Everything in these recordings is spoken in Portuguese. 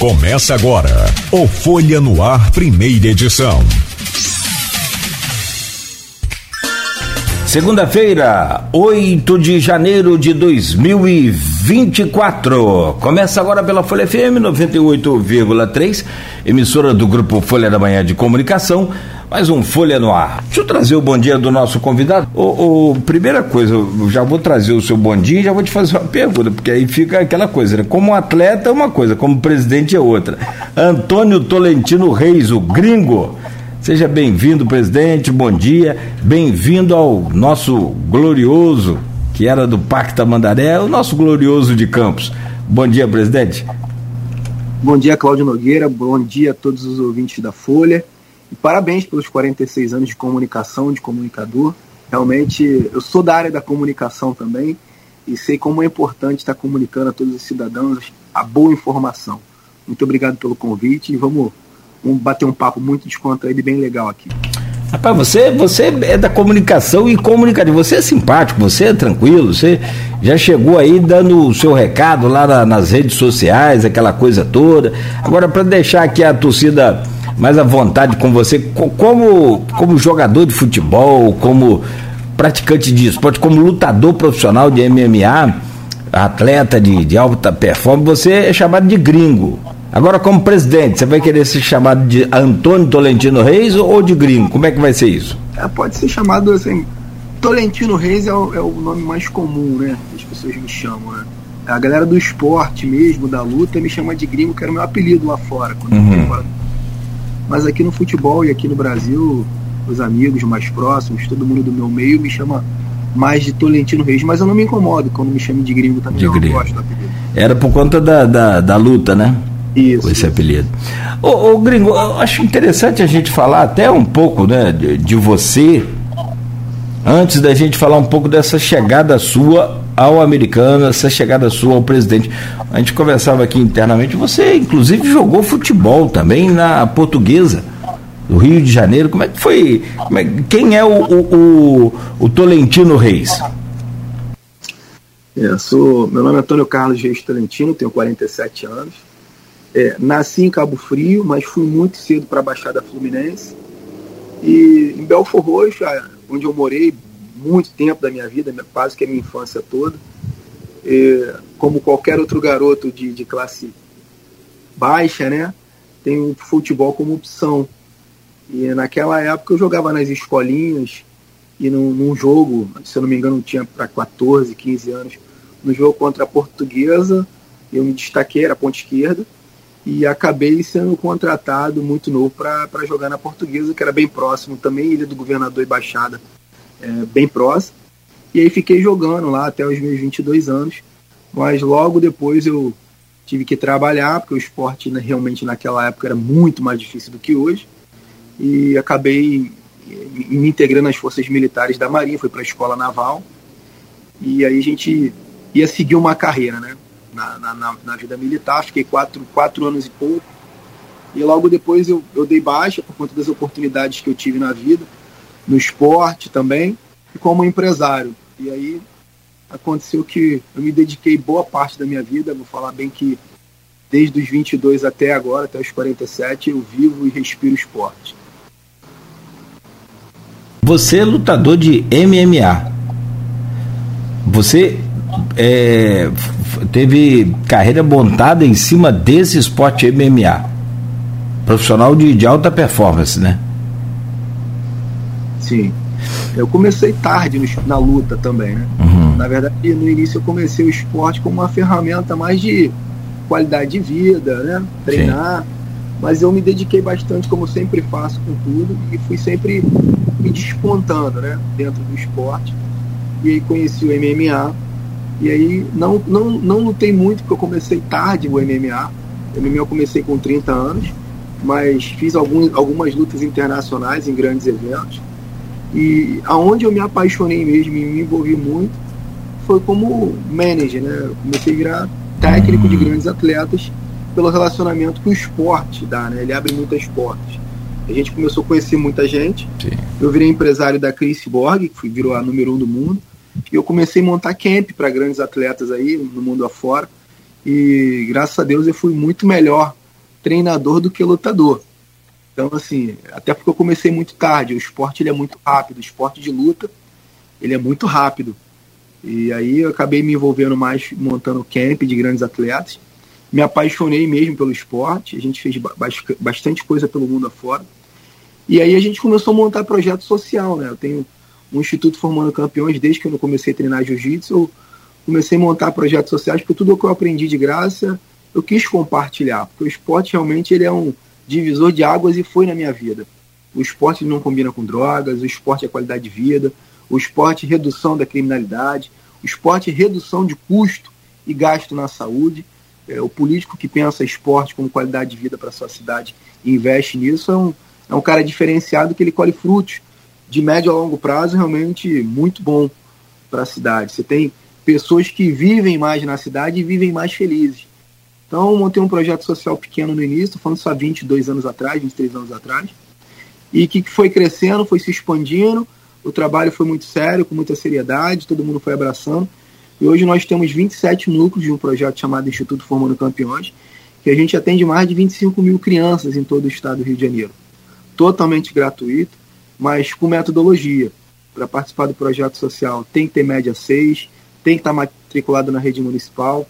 Começa agora o Folha no Ar, primeira edição. Segunda-feira, 8 de janeiro de 2024. Começa agora pela Folha FM 98,3, emissora do grupo Folha da Manhã de Comunicação. Mais um Folha no Ar. Deixa eu trazer o bom dia do nosso convidado. O, o primeira coisa, já vou trazer o seu bom dia e já vou te fazer uma pergunta, porque aí fica aquela coisa, né? Como atleta é uma coisa, como presidente é outra. Antônio Tolentino Reis, o gringo Seja bem-vindo, presidente, bom dia. Bem-vindo ao nosso glorioso, que era do Parque Tamandaré, o nosso glorioso de Campos. Bom dia, presidente. Bom dia, Cláudio Nogueira. Bom dia a todos os ouvintes da Folha. E parabéns pelos 46 anos de comunicação, de comunicador. Realmente, eu sou da área da comunicação também e sei como é importante estar comunicando a todos os cidadãos a boa informação. Muito obrigado pelo convite e vamos Vamos bater um papo muito descontraído e bem legal aqui. Rapaz, você, você é da comunicação e comunicativo. Você é simpático, você é tranquilo, você já chegou aí dando o seu recado lá na, nas redes sociais, aquela coisa toda. Agora, para deixar aqui a torcida mais à vontade com você, como, como jogador de futebol, como praticante de esporte, como lutador profissional de MMA, atleta de, de alta performance, você é chamado de gringo. Agora, como presidente, você vai querer ser chamado de Antônio Tolentino Reis ou de gringo? Como é que vai ser isso? É, pode ser chamado assim. Tolentino Reis é o, é o, nome mais comum, né? As pessoas me chamam, né? A galera do esporte mesmo, da luta, me chama de gringo, que era o meu apelido lá fora. Uhum. Mas aqui no futebol e aqui no Brasil, os amigos mais próximos, todo mundo do meu meio me chama mais de Tolentino Reis. Mas eu não me incomodo quando me chamam de gringo também. De eu gringo. gosto do apelido. Era por conta da, da, da luta, né? Isso. Esse apelido. Ô, ô, Gringo, eu acho interessante a gente falar até um pouco né, de, de, você, antes da gente falar um pouco dessa chegada sua ao americano, essa chegada sua ao presidente. A gente conversava aqui internamente, você inclusive jogou futebol também na portuguesa do Rio de Janeiro. Como é que foi? É, quem é o, o, o, o Tolentino Reis? É, sou, meu nome é Antônio Carlos Reis Tolentino, tenho 47 anos é, nasci em Cabo Frio, mas fui muito cedo para a Baixada Fluminense. E em Belfor Roxo, onde eu morei muito tempo da minha vida, quase que a minha infância toda, é, como qualquer outro garoto de, de classe baixa, né, tem o futebol como opção. E naquela época eu jogava nas escolinhas e num, num jogo, se eu não me engano, tinha para 14, 15 anos, no jogo contra a Portuguesa, eu me destaquei, era ponta esquerda, e acabei sendo contratado muito novo para jogar na Portuguesa, que era bem próximo também, Ilha do Governador e Baixada, é, bem próximo. E aí fiquei jogando lá até os meus 22 anos, mas logo depois eu tive que trabalhar, porque o esporte né, realmente naquela época era muito mais difícil do que hoje, e acabei me integrando às forças militares da Marinha, fui para a escola naval, e aí a gente ia seguir uma carreira, né? na, na, na, vida militar, fiquei quatro, quatro anos e pouco. E logo depois eu, eu dei baixa por conta das oportunidades que eu tive na vida, no esporte também, e como empresário. E aí aconteceu que eu me dediquei boa parte da minha vida, vou falar bem que desde os 22 até agora, até os 47, eu vivo e respiro esporte. Você é lutador de MMA. Você é, teve carreira montada em cima desse esporte MMA. Profissional de, de alta performance, né? Sim. Eu comecei tarde no, na luta também, né? Uhum. Na verdade, no início eu comecei o esporte como uma ferramenta mais de qualidade de vida, né? Treinar. Sim. Mas eu me dediquei bastante, como sempre faço com tudo, e fui sempre me despontando, né? Dentro do esporte. E aí conheci o MMA e aí não, não, não lutei muito, porque eu comecei tarde o MMA. O MMA eu comecei com 30 anos, mas fiz algum, algumas lutas internacionais em grandes eventos. E aonde eu me apaixonei mesmo e me envolvi muito foi como manager, né? Eu comecei a virar técnico de grandes atletas pelo relacionamento que o esporte dá, né? Ele abre muitas portas. A gente começou a conhecer muita gente. Sim. Eu virei empresário da Chris Borg, que virou a número um do mundo. E eu comecei a montar camp para grandes atletas aí no mundo afora. E graças a Deus eu fui muito melhor treinador do que lutador. Então, assim, até porque eu comecei muito tarde, o esporte ele é muito rápido, o esporte de luta ele é muito rápido. E aí eu acabei me envolvendo mais montando camp de grandes atletas. Me apaixonei mesmo pelo esporte, a gente fez bastante coisa pelo mundo afora. E aí a gente começou a montar projeto social, né? Eu tenho um instituto formando campeões desde que eu comecei a treinar jiu-jitsu. Eu comecei a montar projetos sociais, porque tudo o que eu aprendi de graça eu quis compartilhar, porque o esporte realmente ele é um divisor de águas e foi na minha vida. O esporte não combina com drogas, o esporte é qualidade de vida, o esporte é redução da criminalidade, o esporte é redução de custo e gasto na saúde. É, o político que pensa esporte como qualidade de vida para a sua cidade e investe nisso é um, é um cara diferenciado que ele colhe frutos de médio a longo prazo realmente muito bom para a cidade. Você tem pessoas que vivem mais na cidade e vivem mais felizes. Então, montei um projeto social pequeno no início, falando só 22 anos atrás, 23 anos atrás, e que foi crescendo, foi se expandindo. O trabalho foi muito sério, com muita seriedade, todo mundo foi abraçando. E hoje nós temos 27 núcleos de um projeto chamado Instituto Formando Campeões, que a gente atende mais de 25 mil crianças em todo o estado do Rio de Janeiro. Totalmente gratuito, mas com metodologia. Para participar do projeto social tem que ter média 6, tem que estar matriculado na rede municipal,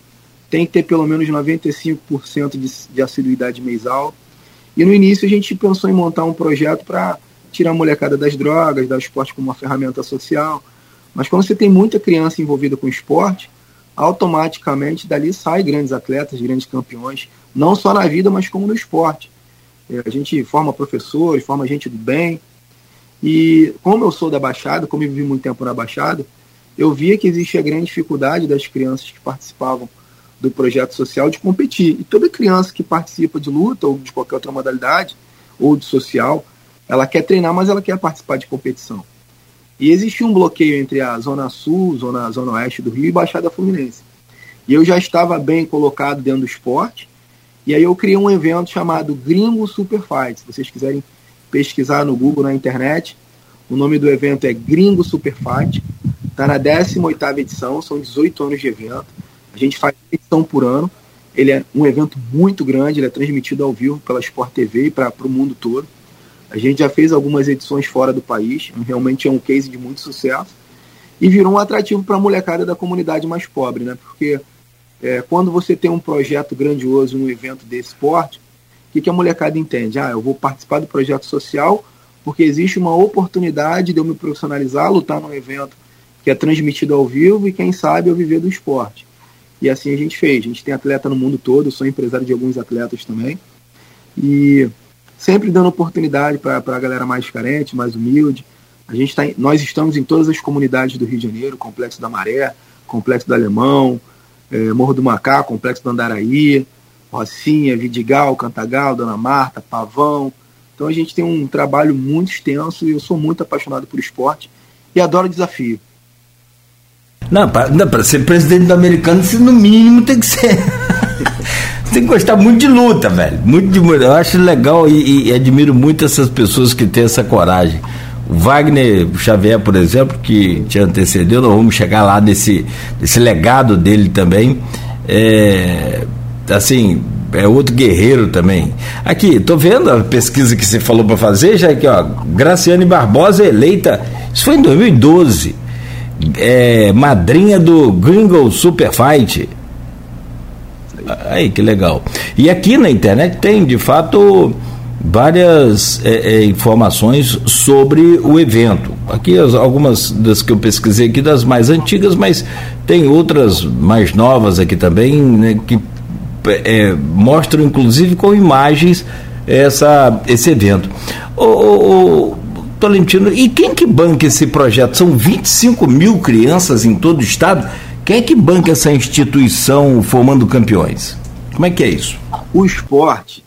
tem que ter pelo menos 95% de, de assiduidade mensal. E no início a gente pensou em montar um projeto para tirar a molecada das drogas, dar o esporte como uma ferramenta social. Mas quando você tem muita criança envolvida com esporte, automaticamente dali sai grandes atletas, grandes campeões, não só na vida, mas como no esporte. É, a gente forma professores, forma gente do bem. E como eu sou da Baixada, como eu vivi muito tempo na Baixada, eu via que existia grande dificuldade das crianças que participavam do projeto social de competir. E toda criança que participa de luta ou de qualquer outra modalidade, ou de social, ela quer treinar, mas ela quer participar de competição. E existia um bloqueio entre a Zona Sul, Zona, Zona Oeste do Rio e Baixada Fluminense. E eu já estava bem colocado dentro do esporte, e aí eu criei um evento chamado Gringo Super Fight. Se vocês quiserem pesquisar no Google, na internet, o nome do evento é Gringo Super Fight. Está na 18ª edição, são 18 anos de evento. A gente faz edição por ano. Ele é um evento muito grande, ele é transmitido ao vivo pela Sport TV e para o mundo todo. A gente já fez algumas edições fora do país, realmente é um case de muito sucesso. E virou um atrativo para a molecada da comunidade mais pobre, né? Porque é, quando você tem um projeto grandioso, um evento desse porte, o que, que a molecada entende? Ah, eu vou participar do projeto social porque existe uma oportunidade de eu me profissionalizar, lutar num evento que é transmitido ao vivo e quem sabe eu viver do esporte. E assim a gente fez. A gente tem atleta no mundo todo, sou empresário de alguns atletas também. E sempre dando oportunidade para a galera mais carente, mais humilde. A gente tá, nós estamos em todas as comunidades do Rio de Janeiro, Complexo da Maré, Complexo do Alemão, é, Morro do Macá, Complexo do Andaraí, Rocinha, Vidigal, Cantagal, Dona Marta, Pavão. Então a gente tem um trabalho muito extenso e eu sou muito apaixonado por esporte e adoro desafio. Não, para ser presidente do americano, você no mínimo tem que ser. tem que gostar muito de luta, velho. Muito de Eu acho legal e, e, admiro muito essas pessoas que têm essa coragem. O Wagner Xavier, por exemplo, que te antecedeu, nós vamos chegar lá nesse, nesse legado dele também. É, assim, é outro guerreiro também. Aqui, tô vendo a pesquisa que você falou para fazer, já aqui, ó. Graciane Barbosa eleita. Isso foi em 2012 é, madrinha do Gringo Super Fight. Aí, que legal. E aqui na internet tem, de fato, várias é, é, informações sobre o evento. Aqui as, algumas das que eu pesquisei aqui, das mais antigas, mas tem outras mais novas aqui também, né, que é, mostram inclusive com imagens essa, esse evento. O, o, Tolentino, e quem que banca esse projeto? São 25 mil crianças em todo o estado. Quem é que banca essa instituição formando campeões? Como é que é isso? O esporte,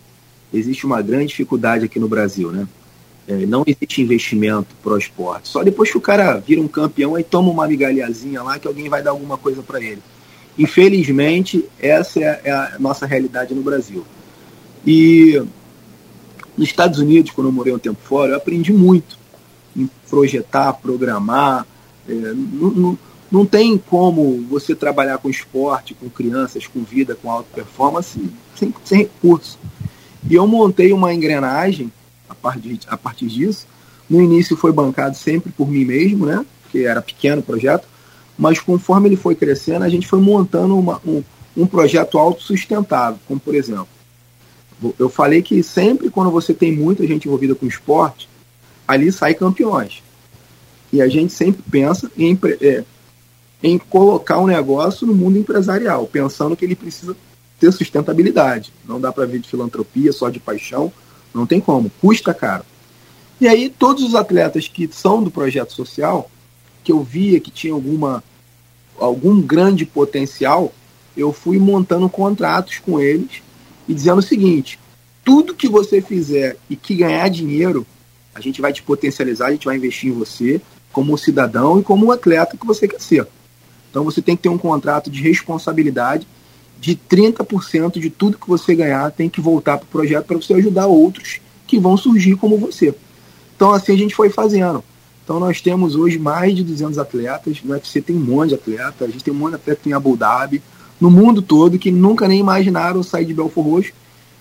existe uma grande dificuldade aqui no Brasil, né? É, não existe investimento para o esporte. Só depois que o cara vira um campeão, aí toma uma migalhazinha lá que alguém vai dar alguma coisa para ele. Infelizmente, essa é, é a nossa realidade no Brasil. E nos Estados Unidos, quando eu morei um tempo fora, eu aprendi muito em projetar, programar. É, não, não, não tem como você trabalhar com esporte, com crianças, com vida, com alta performance, sem, sem recurso. E eu montei uma engrenagem a partir, a partir disso. No início foi bancado sempre por mim mesmo, né? Porque era pequeno o projeto. Mas conforme ele foi crescendo, a gente foi montando uma, um, um projeto autossustentável, como por exemplo. Eu falei que sempre quando você tem muita gente envolvida com esporte, ali sai campeões. E a gente sempre pensa em, é, em colocar o um negócio no mundo empresarial, pensando que ele precisa ter sustentabilidade. Não dá para vir de filantropia, só de paixão. Não tem como. Custa caro. E aí, todos os atletas que são do projeto social, que eu via que tinha alguma, algum grande potencial, eu fui montando contratos com eles e dizendo o seguinte: tudo que você fizer e que ganhar dinheiro, a gente vai te potencializar, a gente vai investir em você como cidadão e como atleta que você quer ser. Então você tem que ter um contrato de responsabilidade de 30% de tudo que você ganhar tem que voltar para o projeto para você ajudar outros que vão surgir como você. Então assim a gente foi fazendo. Então nós temos hoje mais de 200 atletas, no UFC tem um monte de atletas, a gente tem um monte de atletas em Abu Dhabi, no mundo todo, que nunca nem imaginaram sair de Belfor Roxo,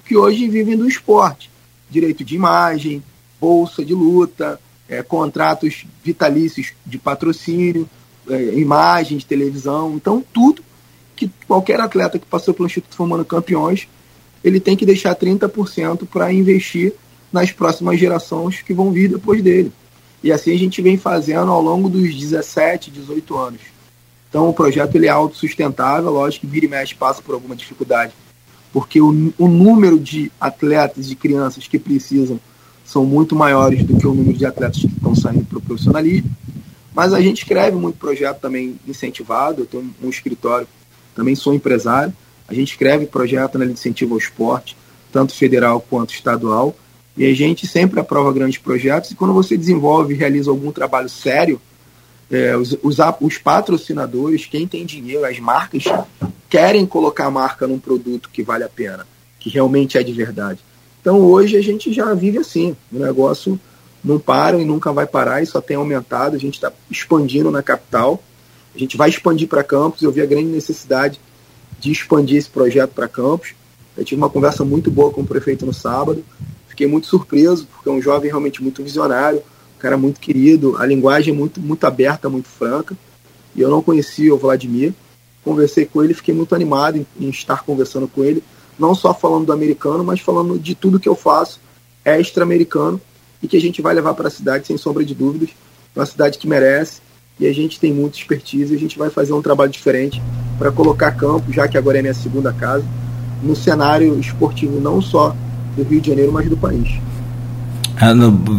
que hoje vivem do esporte. Direito de imagem, bolsa de luta, é, contratos vitalícios de patrocínio, é, imagem de televisão, então tudo que qualquer atleta que passou pelo Instituto Formando Campeões, ele tem que deixar 30% para investir nas próximas gerações que vão vir depois dele. E assim a gente vem fazendo ao longo dos 17, 18 anos. Então o projeto ele é autossustentável, lógico que vira e mexe passa por alguma dificuldade, porque o, o número de atletas e crianças que precisam são muito maiores do que o número de atletas que estão saindo para o profissionalismo. Mas a gente escreve muito projeto também incentivado, eu tenho um escritório, também sou empresário, a gente escreve projeto na né, incentivo ao esporte, tanto federal quanto estadual, e a gente sempre aprova grandes projetos, e quando você desenvolve e realiza algum trabalho sério, é, os, os, os, patrocinadores, quem tem dinheiro, as marcas, querem colocar a marca num produto que vale a pena, que realmente é de verdade. Então hoje a gente já vive assim, o negócio não para e nunca vai parar, e só tem aumentado, a gente está expandindo na capital, a gente vai expandir para campos, eu vi a grande necessidade de expandir esse projeto para campos. Eu tive uma conversa muito boa com o prefeito no sábado, Fiquei muito surpreso, porque é um jovem realmente muito visionário, um cara muito querido, a linguagem é muito, muito aberta, muito franca. E eu não conhecia o Vladimir. Conversei com ele, fiquei muito animado em, em estar conversando com ele, não só falando do americano, mas falando de tudo que eu faço extra-americano e que a gente vai levar para a cidade, sem sombra de dúvidas. Uma cidade que merece e a gente tem muita expertise e a gente vai fazer um trabalho diferente para colocar campo, já que agora é minha segunda casa, no cenário esportivo não só do Rio de Janeiro, mas do país. Ah,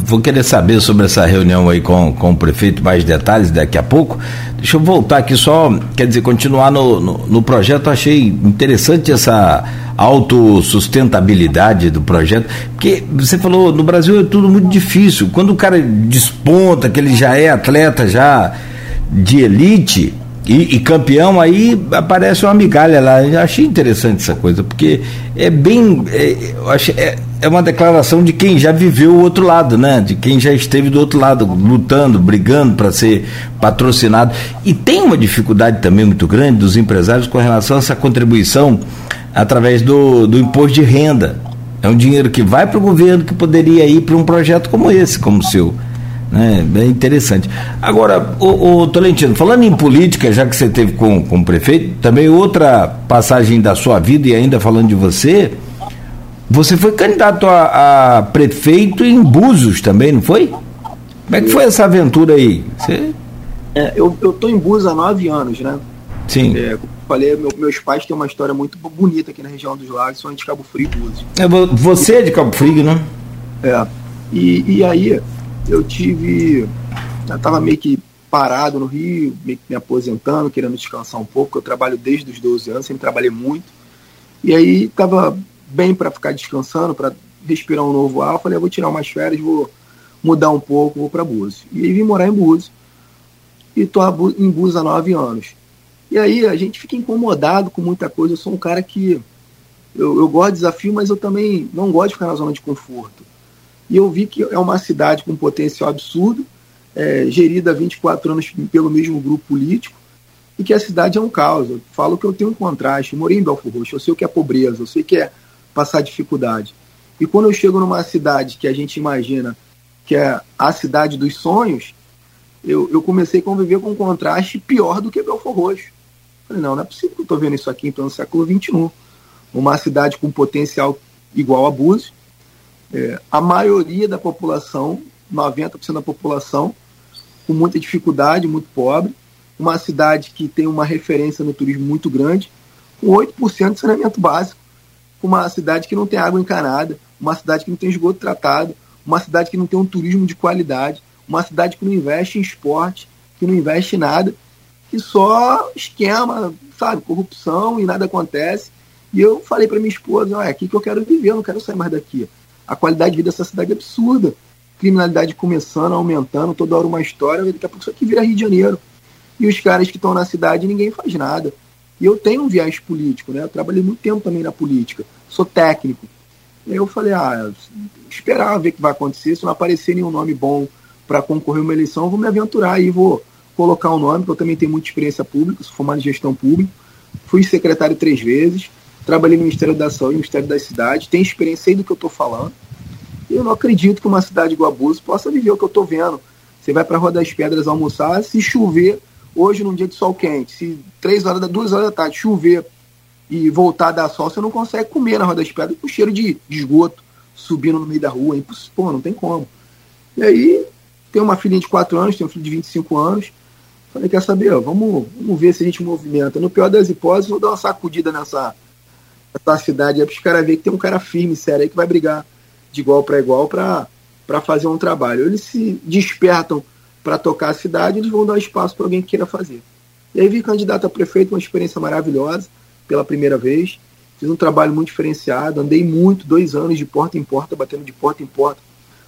vou querer saber sobre essa reunião aí com, com o prefeito, mais detalhes daqui a pouco. Deixa eu voltar aqui só, quer dizer, continuar no, no, no projeto. Achei interessante essa autossustentabilidade do projeto, porque você falou, no Brasil é tudo muito difícil. Quando o cara desponta, que ele já é atleta já de elite, e, e, campeão, aí aparece uma migalha lá. Eu achei interessante essa coisa, porque é bem. É, eu achei, é, é uma declaração de quem já viveu o outro lado, né? De quem já esteve do outro lado, lutando, brigando para ser patrocinado. E tem uma dificuldade também muito grande dos empresários com relação a essa contribuição através do, do imposto de renda. É um dinheiro que vai para o governo que poderia ir para um projeto como esse, como o seu. Né? É interessante. Agora, o, o, Tolentino, falando em política, já que você teve com, com o prefeito, também outra passagem da sua vida e ainda falando de você, você foi candidato a, a prefeito em Búzios também, não foi? Como é que foi essa aventura aí? Você... É, eu, eu tô em Búzios há nove anos, né? Sim. É, como eu falei, meu, meus pais têm uma história muito bonita aqui na região dos lagos, são de Cabo Frio e Búzios. É, você é de Cabo Frio, né? É. E, e aí, eu tive. Eu estava meio que parado no Rio, meio que me aposentando, querendo descansar um pouco. Eu trabalho desde os 12 anos, sempre trabalhei muito. E aí estava bem para ficar descansando, para respirar um novo ar. Eu falei, eu vou tirar umas férias, vou mudar um pouco, vou para Búzios. E aí vim morar em Búzios. E estou em Búzios há nove anos. E aí a gente fica incomodado com muita coisa. Eu sou um cara que eu, eu gosto de desafio, mas eu também não gosto de ficar na zona de conforto. E eu vi que é uma cidade com potencial absurdo, é, gerida há 24 anos pelo mesmo grupo político, e que a cidade é um caos. Eu falo que eu tenho um contraste. Eu morei em Belfort Roxo, eu sei o que é pobreza, eu sei o que é passar dificuldade. E quando eu chego numa cidade que a gente imagina que é a cidade dos sonhos, eu, eu comecei a conviver com um contraste pior do que Belfor Roxo. Falei, não, não é possível que eu estou vendo isso aqui em pleno século XXI. Uma cidade com potencial igual a Búzios, é, a maioria da população, 90% da população, com muita dificuldade, muito pobre, uma cidade que tem uma referência no turismo muito grande, com 8% de saneamento básico, uma cidade que não tem água encanada, uma cidade que não tem esgoto tratado, uma cidade que não tem um turismo de qualidade, uma cidade que não investe em esporte, que não investe em nada, que só esquema, sabe, corrupção e nada acontece. E eu falei para minha esposa, é aqui que eu quero viver, eu não quero sair mais daqui. A qualidade de vida dessa cidade é absurda. Criminalidade começando, aumentando, toda hora uma história, daqui a pouco isso aqui vira Rio de Janeiro. E os caras que estão na cidade, ninguém faz nada. E eu tenho um viés político, né? Eu trabalhei muito tempo também na política, sou técnico. E aí eu falei, ah, esperar ver o que vai acontecer, se não aparecer nenhum nome bom para concorrer uma eleição, eu vou me aventurar e vou colocar o um nome, porque eu também tenho muita experiência pública, sou formado em gestão pública, fui secretário três vezes, trabalhei no Ministério da Saúde, no Ministério das Cidades, tenho experiência aí do que eu estou falando. E eu não acredito que uma cidade igual a Búzios possa viver o que eu estou vendo. Você vai para a Rua das Pedras almoçar, se chover, hoje num dia de sol quente, se três horas, duas horas da tarde chover e voltar a dar sol, você não consegue comer na Rua das Pedras com cheiro de, de esgoto subindo no meio da rua. Pô, não tem como. E aí, tem uma filhinha de 4 anos, tem um filho de 25 anos. Falei, quer saber? Vamos, vamos ver se a gente movimenta. No pior das hipóteses, vou dar uma sacudida nessa, nessa cidade aí para os caras verem que tem um cara firme, sério aí, que vai brigar de igual para igual para fazer um trabalho. Eles se despertam para tocar a cidade, eles vão dar espaço para alguém que queira fazer. E aí vi candidato a prefeito, uma experiência maravilhosa, pela primeira vez. Fiz um trabalho muito diferenciado, andei muito, dois anos de porta em porta, batendo de porta em porta,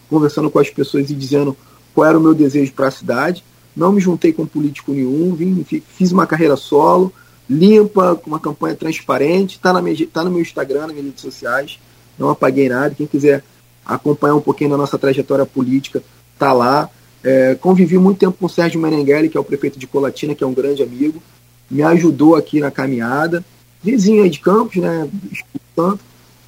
conversando com as pessoas e dizendo qual era o meu desejo para a cidade. Não me juntei com político nenhum, vim, fiz uma carreira solo, limpa, com uma campanha transparente, está tá no meu Instagram, nas minhas redes sociais, não apaguei nada. Quem quiser acompanhar um pouquinho da nossa trajetória política, tá lá. É, convivi muito tempo com o Sérgio Menenghelli, que é o prefeito de Colatina, que é um grande amigo, me ajudou aqui na caminhada. Vizinho aí de Campos, né? Tanto.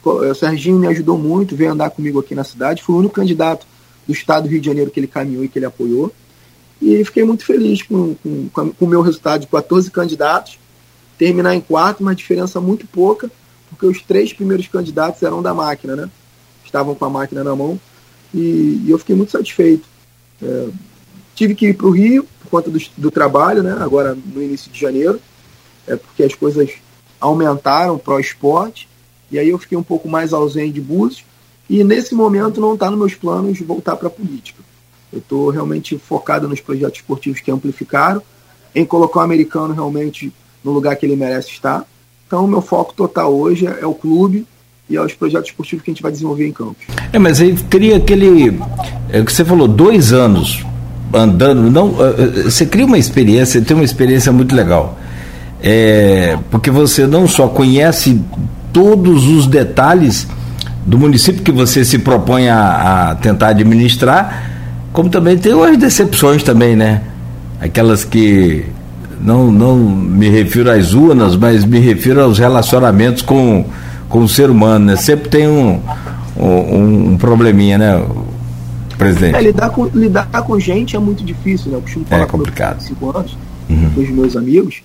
O Serginho me ajudou muito, veio andar comigo aqui na cidade. Fui o único candidato do estado do Rio de Janeiro que ele caminhou e que ele apoiou. E fiquei muito feliz com, com, com o meu resultado de 14 candidatos. Terminar em quarto, uma diferença muito pouca, porque os três primeiros candidatos eram da máquina, né? Estavam com a máquina na mão. E, e eu fiquei muito satisfeito. É, tive que ir para o Rio por conta do, do, trabalho, né? Agora no início de janeiro, é porque as coisas aumentaram para o esporte. E aí eu fiquei um pouco mais ausente de Búzios e nesse momento não está nos meus planos voltar para a política. Eu estou realmente focado nos projetos esportivos que amplificaram, em colocar o americano realmente no lugar que ele merece estar. Então, o meu foco total hoje é, o clube e aos projetos esportivos que a gente vai desenvolver em campos. É, mas aí teria aquele. É, que você falou, dois anos andando. não é, é, Você cria uma experiência, tem uma experiência muito legal. É, porque você não só conhece todos os detalhes do município que você se propõe a, a tentar administrar, como também tem as decepções também, né? Aquelas que não, não me refiro às urnas, mas me refiro aos relacionamentos com, com o ser humano, né? Sempre tem um, um, um probleminha, né, presidente? É, lidar, com, lidar com gente é muito difícil, né? Eu costumo falar é complicado. com cinco anos, uhum. com os meus amigos,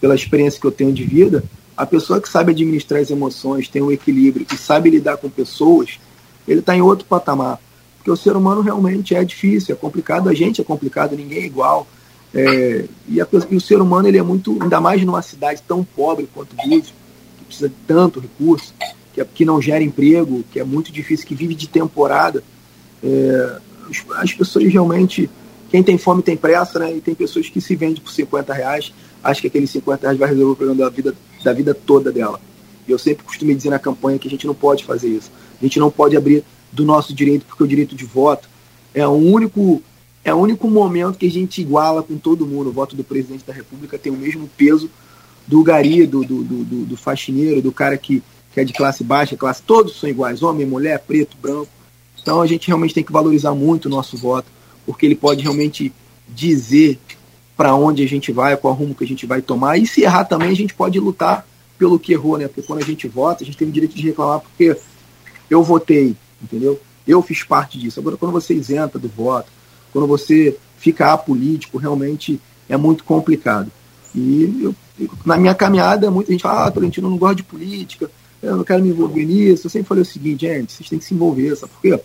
pela experiência que eu tenho de vida, a pessoa que sabe administrar as emoções, tem um equilíbrio e sabe lidar com pessoas, ele está em outro patamar. Porque o ser humano realmente é difícil, é complicado, a gente é complicado, ninguém é igual. É, e, a, e, o ser humano ele é muito, ainda mais numa cidade tão pobre quanto Búzios, precisa de tanto recurso, que, é, que não gera emprego, que é muito difícil, que vive de temporada. É, as, as, pessoas realmente, quem tem fome tem pressa, né? E tem pessoas que se vendem por 50 reais acha que aqueles 50 reais vai resolver o problema da vida, da vida toda dela. E eu sempre costumo dizer na campanha que a gente não pode fazer isso. A gente não pode abrir do nosso direito, porque o direito de voto é o único é o único momento que a gente iguala com todo mundo. O voto do presidente da República tem o mesmo peso do gari, do, do, do, do faxineiro, do cara que, que é de classe baixa, classe, todos são iguais, homem, mulher, preto, branco. Então a gente realmente tem que valorizar muito o nosso voto, porque ele pode realmente dizer para onde a gente vai, qual rumo que a gente vai tomar. E se errar também, a gente pode lutar pelo que errou, né? Porque quando a gente vota, a gente tem o direito de reclamar, porque eu votei, entendeu? Eu fiz parte disso. Agora, quando você isenta do voto, quando você fica apolítico, realmente é muito complicado. E eu, na minha caminhada, muita gente fala, ah, Tolentino, não gosta de política, eu não quero me envolver nisso. Eu sempre falei o seguinte, gente, vocês têm que se envolver, sabe por quê?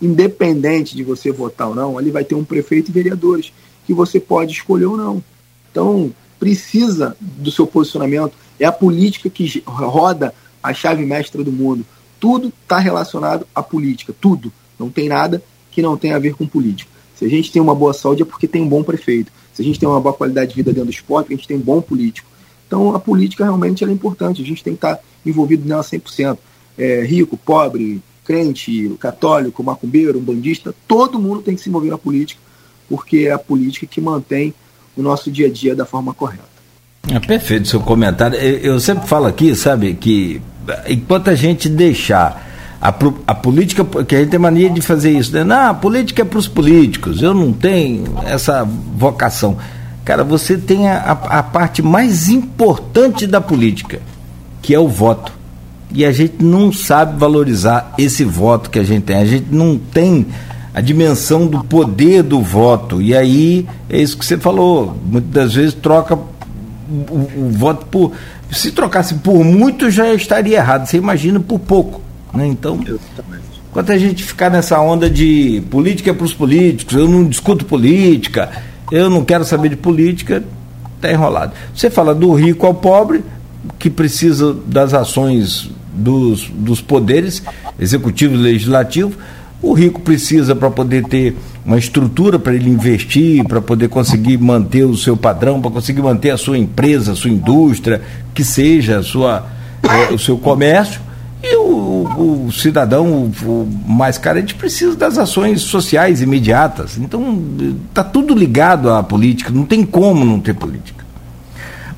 Independente de você votar ou não, ali vai ter um prefeito e vereadores que você pode escolher ou não. Então, precisa do seu posicionamento. É a política que roda a chave mestra do mundo. Tudo está relacionado à política, tudo. Não tem nada que não tenha a ver com política. Se a gente tem uma boa saúde é porque tem um bom prefeito. Se a gente tem uma boa qualidade de vida dentro do esporte, a gente tem um bom político. Então a política realmente é importante, a gente tem que estar envolvido nela 100%. É, rico, pobre, crente, católico, macumbeiro, um bandista, todo mundo tem que se envolver na política, porque é a política que mantém o nosso dia a dia da forma correta. É perfeito seu comentário. Eu sempre falo aqui, sabe, que enquanto a gente deixar a, a política, que a gente tem mania de fazer isso, né? Não, a política é para os políticos, eu não tenho essa vocação. Cara, você tem a, a, a parte mais importante da política, que é o voto. E a gente não sabe valorizar esse voto que a gente tem. A gente não tem a dimensão do poder do voto. E aí é isso que você falou. Muitas das vezes troca o, o, voto por. Se trocasse por muito já estaria errado. Você imagina por pouco. Né? Então, enquanto a gente ficar nessa onda de política é para os políticos, eu não discuto política, eu não quero saber de política, está enrolado. Você fala do rico ao pobre, que precisa das ações dos, dos poderes executivo e legislativo. O rico precisa para poder ter uma estrutura para ele investir, para poder conseguir manter o seu padrão, para conseguir manter a sua empresa, a sua indústria, que seja a sua, é, o seu comércio. E o, o cidadão o, mais carente precisa das ações sociais imediatas. Então, está tudo ligado à política, não tem como não ter política.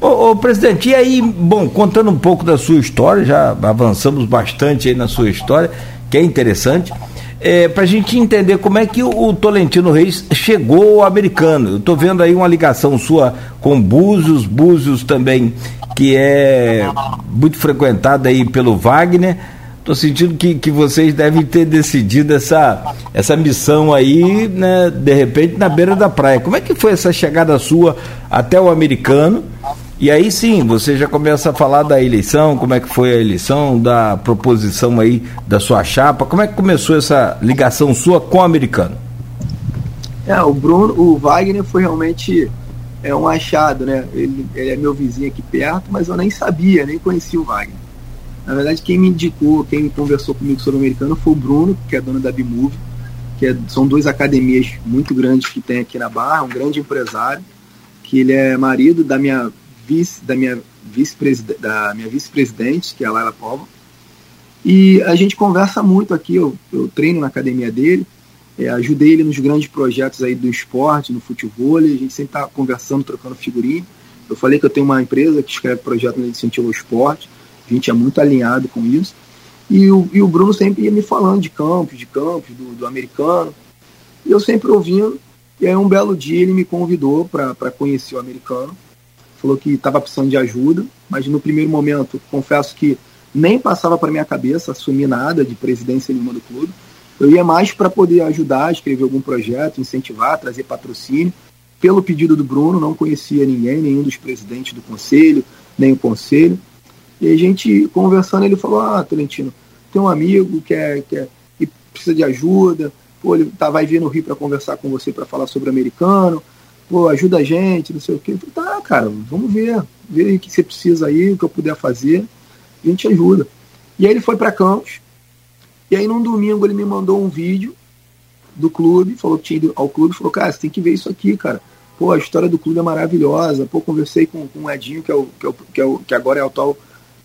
Ô, ô, presidente, e aí, bom, contando um pouco da sua história, já avançamos bastante aí na sua história, que é interessante, é, para a gente entender como é que o, Tolentino Reis chegou ao americano. Eu estou vendo aí uma ligação sua com Búzios, Búzios também que é muito frequentada aí pelo Wagner. Estou sentindo que, que vocês devem ter decidido essa, essa missão aí, né, de repente, na beira da praia. Como é que foi essa chegada sua até o americano? E aí sim, você já começa a falar da eleição, como é que foi a eleição, da proposição aí da sua chapa, como é que começou essa ligação sua com o americano? É, o Bruno, o Wagner foi realmente é um achado, né? Ele, ele, é meu vizinho aqui perto, mas eu nem sabia, nem conhecia o Wagner. Na verdade, quem me indicou, quem conversou comigo sobre o americano foi o Bruno, que é dono da Bimove, que é, são duas academias muito grandes que tem aqui na Barra, um grande empresário, que ele é marido da minha vice, da minha vice-presidente, da minha vice-presidente, que é a Laila Pova. E a gente conversa muito aqui, eu, eu treino na academia dele, é, ajudei ele nos grandes projetos aí do esporte, no futebol, a gente sempre está conversando, trocando figurinha. Eu falei que eu tenho uma empresa que escreve projeto de incentivo ao esporte, a gente é muito alinhado com isso. E o, e o Bruno sempre ia me falando de campos, de campos, do, do americano. E eu sempre ouvindo. E aí um belo dia ele me convidou para conhecer o americano. Falou que estava precisando de ajuda, mas no primeiro momento, confesso que nem passava para minha cabeça assumir nada de presidência nenhuma do clube. Eu ia mais para poder ajudar escrever algum projeto, incentivar, trazer patrocínio. Pelo pedido do Bruno, não conhecia ninguém, nenhum dos presidentes do conselho, nem o conselho. E a gente conversando, ele falou: Ah, Tolentino, tem um amigo que, é, que, é, que precisa de ajuda, pô, ele tá, vai vir no Rio para conversar com você para falar sobre americano, pô, ajuda a gente, não sei o quê. Falei, tá, cara, vamos ver, ver o que você precisa aí, o que eu puder fazer, a gente ajuda. E aí ele foi para Campos, e aí num domingo ele me mandou um vídeo do clube, falou que tinha ido ao clube, falou, cara, você tem que ver isso aqui, cara. Pô, a história do clube é maravilhosa. Pô, conversei com, com o Edinho, que, é o, que, é o, que, é o, que agora é o atual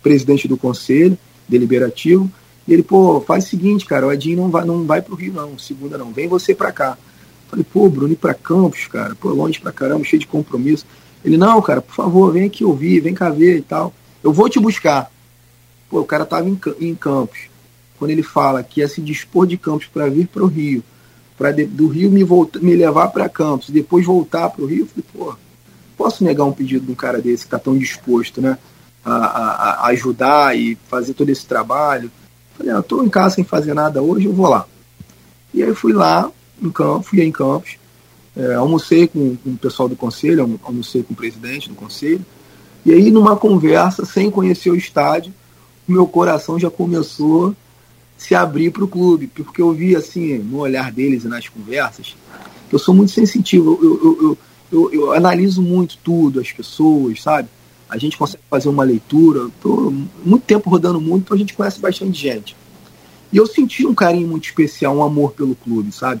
presidente do conselho deliberativo. E ele, pô, faz o seguinte, cara, o Edinho não vai, não vai pro Rio, não, segunda não, vem você pra cá. Falei, pô, Bruno, ir pra Campos, cara, pô, longe pra caramba, cheio de compromisso. Ele, não, cara, por favor, vem aqui ouvir, vem cá ver e tal. Eu vou te buscar. Pô, o cara tava em, em Campos quando ele fala que ia se dispor de Campos para vir para o Rio, para do Rio me, volta, me levar para Campos, depois voltar para o Rio, eu falei, pô, posso negar um pedido de um cara desse que está tão disposto né, a, a, ajudar e fazer todo esse trabalho? Falei, ah, tô em casa sem fazer nada hoje, eu vou lá. E aí fui lá, em Campos, fui em Campos, é, almocei com, com o pessoal do conselho, almocei com o presidente do conselho, e aí numa conversa, sem conhecer o estádio, o meu coração já começou a se abrir para o clube, porque eu vi assim, no olhar deles e nas conversas, eu sou muito sensitivo, eu, eu, eu, eu, eu analiso muito tudo, as pessoas, sabe? A gente consegue fazer uma leitura, tô muito tempo rodando muito, então a gente conhece bastante gente. E eu senti um carinho muito especial, um amor pelo clube, sabe?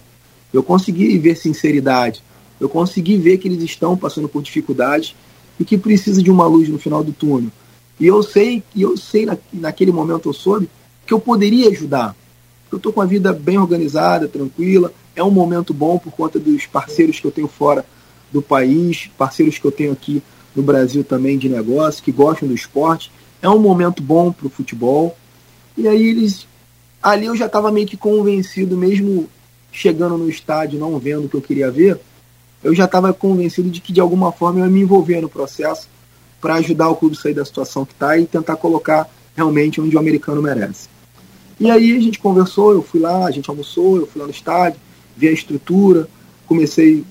Eu consegui ver sinceridade, eu consegui ver que eles estão passando por dificuldades e que precisa de uma luz no final do túnel. E eu sei, e eu sei na, naquele momento eu soube que eu poderia ajudar. Eu estou com a vida bem organizada, tranquila. É um momento bom por conta dos parceiros que eu tenho fora do país, parceiros que eu tenho aqui no Brasil também de negócio, que gostam do esporte. É um momento bom para o futebol. E aí eles. Ali eu já estava meio que convencido, mesmo chegando no estádio, não vendo o que eu queria ver, eu já estava convencido de que de alguma forma eu ia me envolver no processo para ajudar o clube a sair da situação que está e tentar colocar realmente onde o americano merece. E aí a gente conversou, eu fui lá, a gente almoçou, eu fui lá no estádio, vi a estrutura, comecei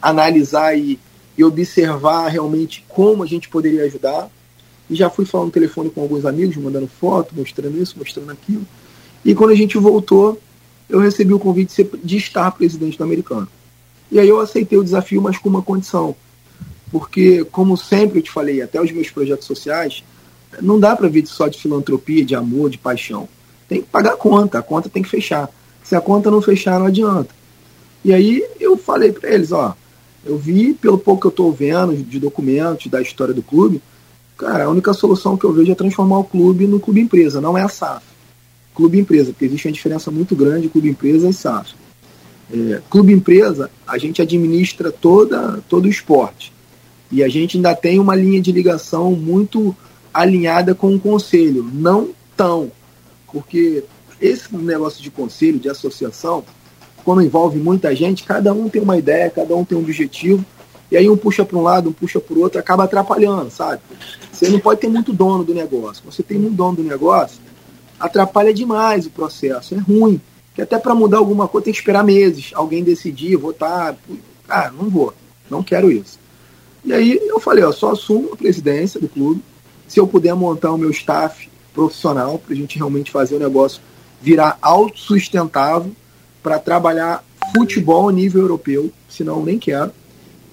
a analisar e, e observar realmente como a gente poderia ajudar. E já fui falando no telefone com alguns amigos, mandando foto, mostrando isso, mostrando aquilo. E quando a gente voltou, eu recebi o convite de, ser, de estar presidente do americano. E aí eu aceitei o desafio, mas com uma condição. Porque, como sempre eu te falei, até os meus projetos sociais, não dá para vir só de filantropia, de amor, de paixão. Tem que pagar a conta, a conta tem que fechar. Se a conta não fechar, não adianta. E aí eu falei para eles, ó, eu vi, pelo pouco que eu estou vendo de documentos, da história do clube, cara, a única solução que eu vejo é transformar o clube no clube empresa, não é a SAF. Clube empresa, porque existe uma diferença muito grande clube empresa e SAF. É, clube empresa, a gente administra toda, todo o esporte. E a gente ainda tem uma linha de ligação muito alinhada com o conselho. Não tão, porque esse negócio de conselho, de associação, quando envolve muita gente, cada um tem uma ideia, cada um tem um objetivo, e aí um puxa para um lado, um puxa para o outro, acaba atrapalhando, sabe? Você não pode ter muito dono do negócio. Você tem um dono do negócio, atrapalha demais o processo, é ruim. Que até para mudar alguma coisa tem que esperar meses, alguém decidir, votar. Cara, não vou, não quero isso. E aí eu falei, ó, só assumo a presidência do clube, se eu puder montar o meu staff profissional para a gente realmente fazer o negócio virar autossustentável para trabalhar futebol a nível europeu, senão nem quero,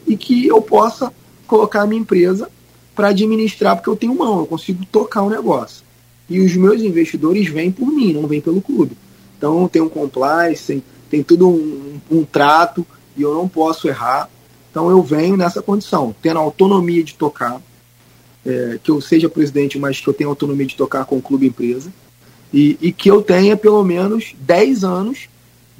e que eu possa colocar a minha empresa para administrar, porque eu tenho mão, eu consigo tocar o negócio. E os meus investidores vêm por mim, não vêm pelo clube. Então tem um compliance, tem, tudo um, um trato, e eu não posso errar. Então eu venho nessa condição, tendo autonomia de tocar, é, que eu seja presidente, mas que eu tenha autonomia de tocar com o clube empresa, e, e que eu tenha pelo menos 10 anos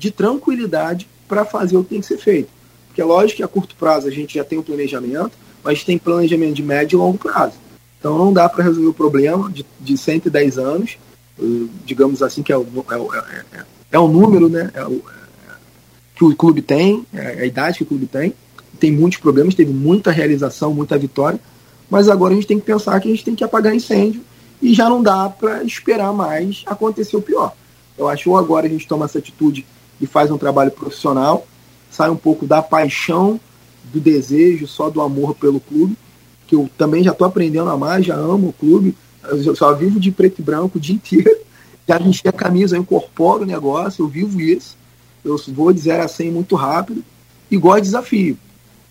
de tranquilidade para fazer o que tem que ser feito. Porque é lógico que a curto prazo a gente já tem um planejamento, mas tem planejamento de médio e longo prazo. Então não dá para resolver o problema de, de 110 anos, eh, digamos assim, que é o, é o, é, é, é o número né, é o, é, que o clube tem, é a idade que o clube tem. Tem muitos problemas, teve muita realização, muita vitória, mas agora a gente tem que pensar que a gente tem que apagar incêndio e já não dá para esperar mais acontecer o pior. Eu acho que agora a gente toma essa atitude e faz um trabalho profissional, sai um pouco da paixão, do desejo, só do amor pelo clube, que eu também já estou aprendendo a mais, já amo o clube, eu só vivo de preto e branco o dia inteiro, já vesti a camisa, eu incorporo o negócio, eu vivo isso, eu vou de 0 a 100 muito rápido e gosto de desafio.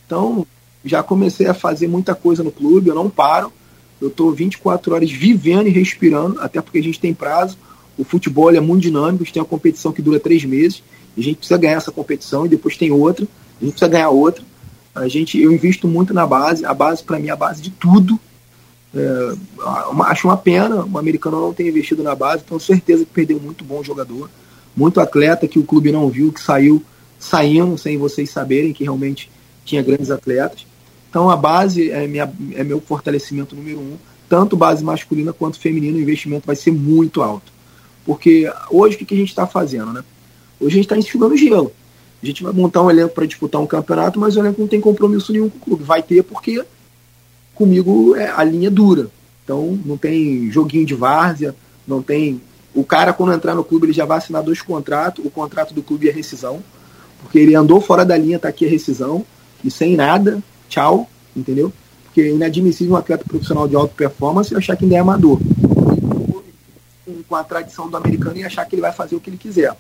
Então, já comecei a fazer muita coisa no clube, eu não paro. Eu estou 24 horas vivendo e respirando, até porque a gente tem prazo. O futebol é muito dinâmico, a gente tem uma competição que dura três meses, a gente precisa ganhar essa competição e depois tem outra, a gente precisa ganhar outra. A gente, eu invisto muito na base, a base para mim é a base de tudo. É, acho uma pena o americano não ter investido na base, tenho certeza que perdeu muito bom jogador, muito atleta que o clube não viu, que saiu saindo sem vocês saberem que realmente tinha grandes atletas. Então a base é, minha, é meu fortalecimento número um. Tanto base masculina quanto feminina, o investimento vai ser muito alto. Porque hoje o que, que a gente está fazendo? Né? Hoje a gente está enxugando gelo. A gente vai montar um elenco para disputar um campeonato, mas o elenco não tem compromisso nenhum com o clube. Vai ter porque comigo é, a linha dura. Então não tem joguinho de várzea, não tem O cara, quando entrar no clube, ele já vai assinar dois contratos. O contrato do clube é rescisão, porque ele andou fora da linha, tá aqui a rescisão, e sem nada, tchau, entendeu? Porque é inadmissível um atleta profissional de alta performance achar que ainda é amador. Com a tradição do americano e achar que ele vai fazer o que ele quiser.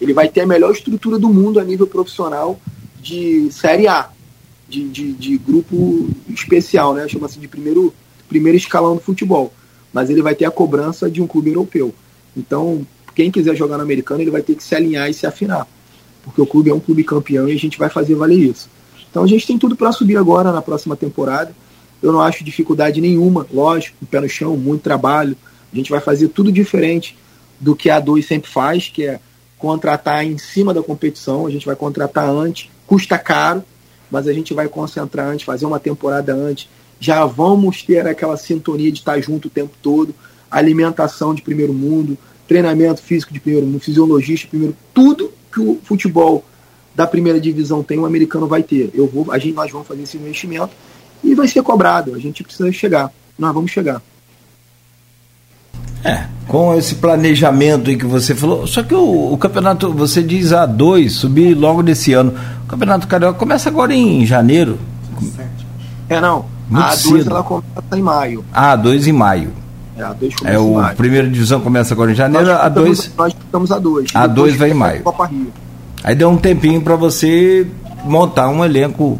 Ele vai ter a melhor estrutura do mundo a nível profissional de Série A, de, de, de grupo especial, né? Chama-se de primeiro, primeiro escalão do futebol. Mas ele vai ter a cobrança de um clube europeu. Então, quem quiser jogar no americano, ele vai ter que se alinhar e se afinar. Porque o clube é um clube campeão e a gente vai fazer valer isso. Então a gente tem tudo para subir agora na próxima temporada. Eu não acho dificuldade nenhuma, lógico, pé no chão, muito trabalho. A gente vai fazer tudo diferente do que a 2 sempre faz, que é contratar em cima da competição. A gente vai contratar antes, custa caro, mas a gente vai concentrar antes, fazer uma temporada antes. Já vamos ter aquela sintonia de estar junto o tempo todo, alimentação de primeiro mundo, treinamento físico de primeiro mundo, fisiologista de primeiro, tudo que o futebol da primeira divisão tem, o americano vai ter. Eu vou, a gente, nós vamos fazer esse investimento e vai ser cobrado. A gente precisa chegar. Nós vamos chegar. É, com esse planejamento aí que você falou, só que o, o campeonato, você diz A2, subir logo desse ano. O campeonato carioca começa agora em janeiro. É, não. Muito a A2 cedo. ela começa em maio. A A2 em maio. É, a 2 começa é, o maio. primeira divisão começa agora em janeiro, nós a 2 Nós estamos a 2 A 2 vai em maio. Aí deu um tempinho para você montar um elenco.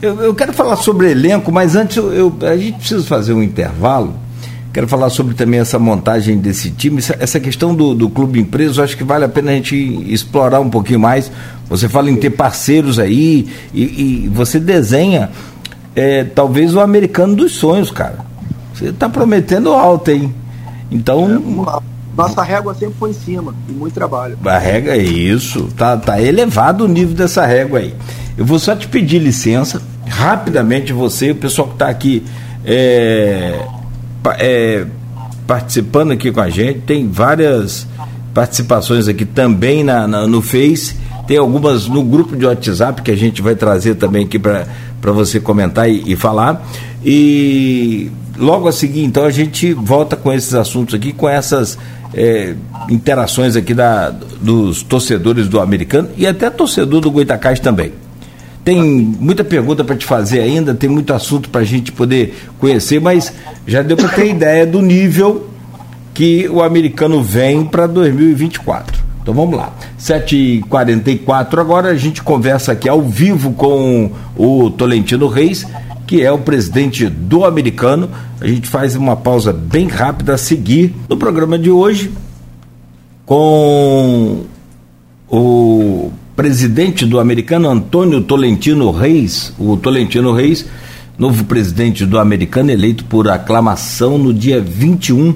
Eu, eu, quero falar sobre elenco, mas antes eu, eu, a gente precisa fazer um intervalo. Quero falar sobre também essa montagem desse time, essa questão do, do clube empresa, acho que vale a pena a gente explorar um pouquinho mais. Você fala em ter parceiros aí e, e você desenha é, talvez o americano dos sonhos, cara. Você está prometendo alto, hein? Então. É, nossa régua sempre foi em cima, e muito trabalho. A régua é isso, tá, tá elevado o nível dessa régua aí. Eu vou só te pedir licença, rapidamente você, o pessoal que está aqui é, é, participando aqui com a gente, tem várias participações aqui também na, na, no Face, tem algumas no grupo de WhatsApp que a gente vai trazer também aqui para você comentar e, e falar. E logo a seguir, então, a gente volta com esses assuntos aqui, com essas é, interações aqui da, dos torcedores do americano e até torcedor do Goitacás também. Tem muita pergunta para te fazer ainda, tem muito assunto para a gente poder conhecer, mas já deu para ter ideia do nível que o americano vem para 2024. Então vamos lá. 7h44 agora a gente conversa aqui ao vivo com o Tolentino Reis que é o presidente do americano. A gente faz uma pausa bem rápida a seguir no programa de hoje com o presidente do americano Antônio Tolentino Reis, o Tolentino Reis, novo presidente do americano eleito por aclamação no dia 21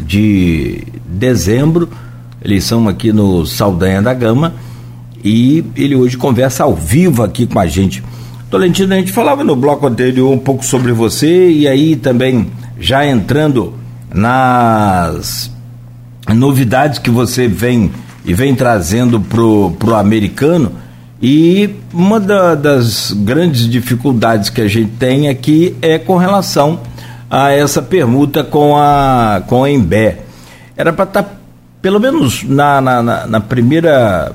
de dezembro, eleição aqui no Saldanha da Gama, e ele hoje conversa ao vivo aqui com a gente. Tolentino, a gente falava no bloco anterior um pouco sobre você e aí também já entrando nas novidades que você vem e vem trazendo pro, pro americano e uma da, das grandes dificuldades que a gente tem aqui é com relação a essa permuta com a com a Embé. Era para estar tá, pelo menos na, na, na primeira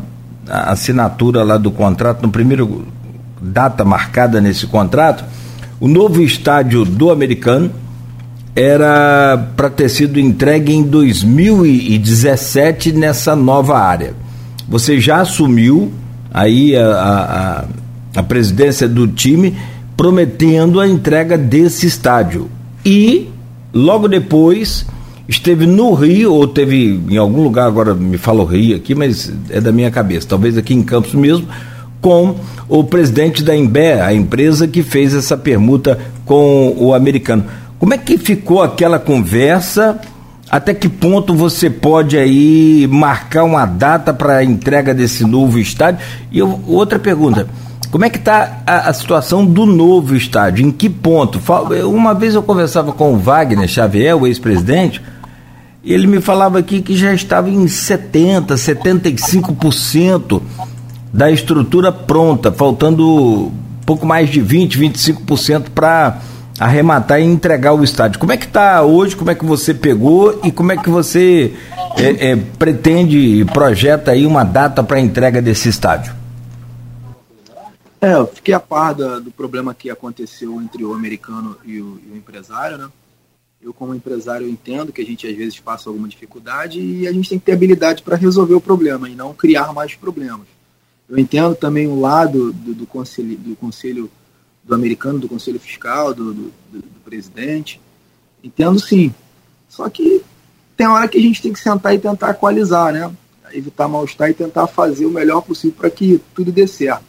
assinatura lá do contrato, no primeiro data marcada nesse contrato, o novo estádio do americano era para ter sido entregue em 2017 nessa nova área. Você já assumiu aí a, a, a presidência do time prometendo a entrega desse estádio. E logo depois esteve no Rio, ou teve em algum lugar, agora me fala o Rio aqui, mas é da minha cabeça, talvez aqui em Campos mesmo, com o presidente da Embé, a empresa que fez essa permuta com o americano. Como é que ficou aquela conversa? Até que ponto você pode aí marcar uma data para a entrega desse novo estádio? E eu, outra pergunta, como é que está a, a, situação do novo estádio? Em que ponto? Uma vez eu conversava com o Wagner Xavier, o ex-presidente, e ele me falava aqui que já estava em 70%, 75% da estrutura pronta, faltando pouco mais de 20, 25% para arrematar e entregar o estádio. Como é que está hoje? Como é que você pegou e como é que você é, é, pretende projeta aí uma data para entrega desse estádio? É, eu fiquei a par da, do problema que aconteceu entre o americano e o, e o empresário, né? Eu, como empresário, entendo que a gente às vezes passa alguma dificuldade e a gente tem que ter habilidade para resolver o problema e não criar mais problemas. Eu entendo também o lado do, do, conselho, do conselho do americano, do conselho fiscal, do, do, do presidente. Entendo sim. Só que tem hora que a gente tem que sentar e tentar equalizar, né? Evitar mal-estar e tentar fazer o melhor possível para que tudo dê certo.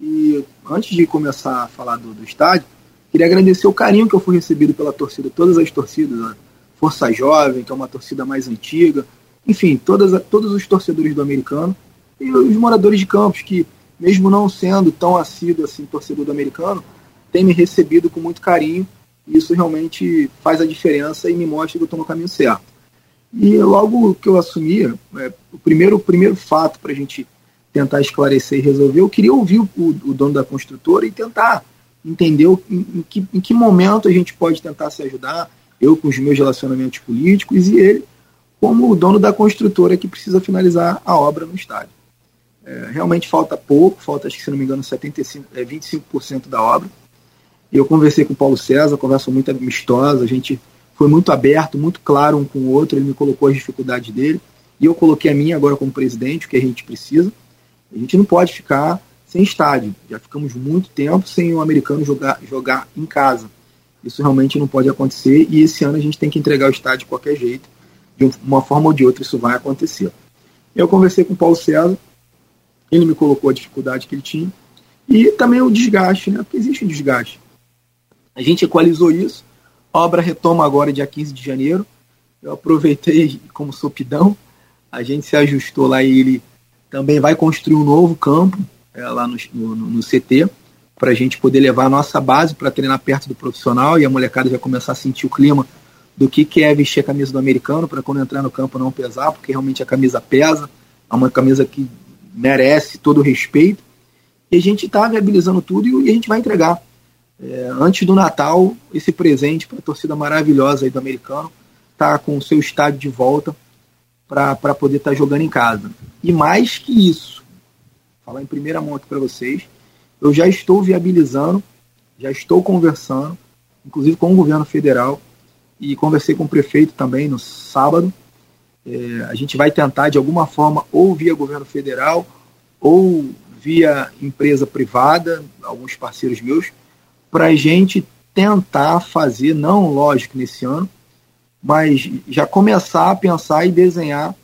E antes de começar a falar do, do estádio, Queria agradecer o carinho que eu fui recebido pela torcida, todas as torcidas, a Força Jovem, que é uma torcida mais antiga, enfim, todas, todos os torcedores do americano e os moradores de Campos, que, mesmo não sendo tão assíduo assim, torcedor do americano, têm me recebido com muito carinho. E isso realmente faz a diferença e me mostra que eu estou no caminho certo. E logo que eu assumi, é, o, primeiro, o primeiro fato para a gente tentar esclarecer e resolver, eu queria ouvir o, o dono da construtora e tentar entendeu em, em, que, em que momento a gente pode tentar se ajudar, eu com os meus relacionamentos políticos e ele como o dono da construtora que precisa finalizar a obra no estádio. É, realmente falta pouco, falta, acho que se não me engano, 75, é, 25% da obra. Eu conversei com o Paulo César, conversa muito amistosa, a gente foi muito aberto, muito claro um com o outro, ele me colocou as dificuldades dele, e eu coloquei a minha agora como presidente, o que a gente precisa. A gente não pode ficar sem estádio. Já ficamos muito tempo sem o um americano jogar, jogar em casa. Isso realmente não pode acontecer e esse ano a gente tem que entregar o estádio de qualquer jeito. De uma forma ou de outra isso vai acontecer. Eu conversei com o Paulo César, ele me colocou a dificuldade que ele tinha e também o desgaste, né? Porque existe um desgaste. A gente equalizou isso, a obra retoma agora dia 15 de janeiro. Eu aproveitei como sopidão, a gente se ajustou lá e ele também vai construir um novo campo, é, lá no, no, no CT, para a gente poder levar a nossa base para treinar perto do profissional e a molecada já começar a sentir o clima do que, que é vestir a camisa do americano para quando entrar no campo não pesar, porque realmente a camisa pesa, é uma camisa que merece todo o respeito. E a gente está viabilizando tudo e, a gente vai entregar. É, antes do Natal, esse presente para a torcida maravilhosa aí do americano, tá com o seu estádio de volta para poder estar tá jogando em casa. E mais que isso, falar em primeira mão aqui para vocês. Eu já estou viabilizando, já estou conversando, inclusive com o governo federal, e conversei com o prefeito também no sábado. É, a gente vai tentar, de alguma forma, ou via governo federal, ou via empresa privada, alguns parceiros meus, para a gente tentar fazer, não lógico nesse ano, mas já começar a pensar e desenhar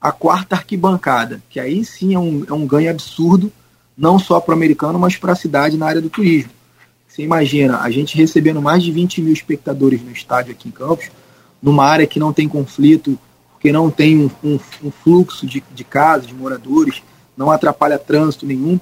a quarta arquibancada, que aí sim é um, é um ganho absurdo, não só para o americano, mas para a cidade na área do turismo. Você imagina, a gente recebendo mais de 20 mil espectadores no estádio aqui em Campos, numa área que não tem conflito, porque não tem um, um, um fluxo de, de casas, de moradores, não atrapalha trânsito nenhum.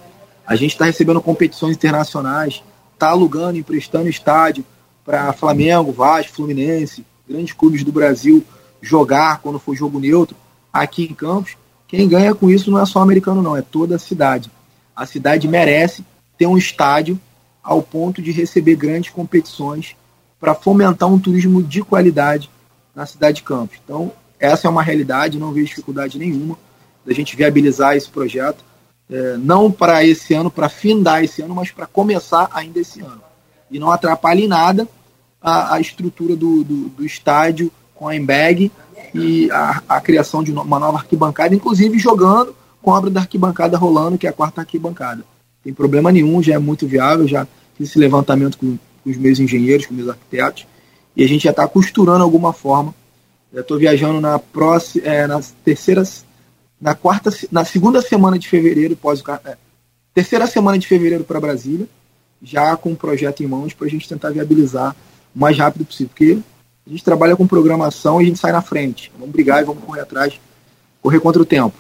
A gente está recebendo competições internacionais, está alugando, emprestando estádio para Flamengo, Vasco, Fluminense, grandes clubes do Brasil jogar quando for jogo neutro aqui em Campos, quem ganha com isso não é só o americano, não, é toda a cidade. A cidade merece ter um estádio ao ponto de receber grandes competições para fomentar um turismo de qualidade na cidade de Campos. Então, essa é uma realidade, não vejo dificuldade nenhuma da gente viabilizar esse projeto, é, não para esse ano, para findar esse ano, mas para começar ainda esse ano. E não atrapalhe em nada a, a estrutura do, do, do estádio com a Embag e a, a criação de uma nova arquibancada, inclusive jogando com a obra da arquibancada rolando, que é a quarta arquibancada. Tem problema nenhum, já é muito viável, já fiz esse levantamento com, com os meus engenheiros, com os meus arquitetos, e a gente já está costurando alguma forma. Estou viajando na próxima, é, na terceira, na quarta, na segunda semana de fevereiro, pós é, terceira semana de fevereiro para Brasília, já com um projeto em mãos para a gente tentar viabilizar o mais rápido possível, porque a gente trabalha com programação e a gente sai na frente. Vamos brigar e vamos correr atrás, correr contra o tempo.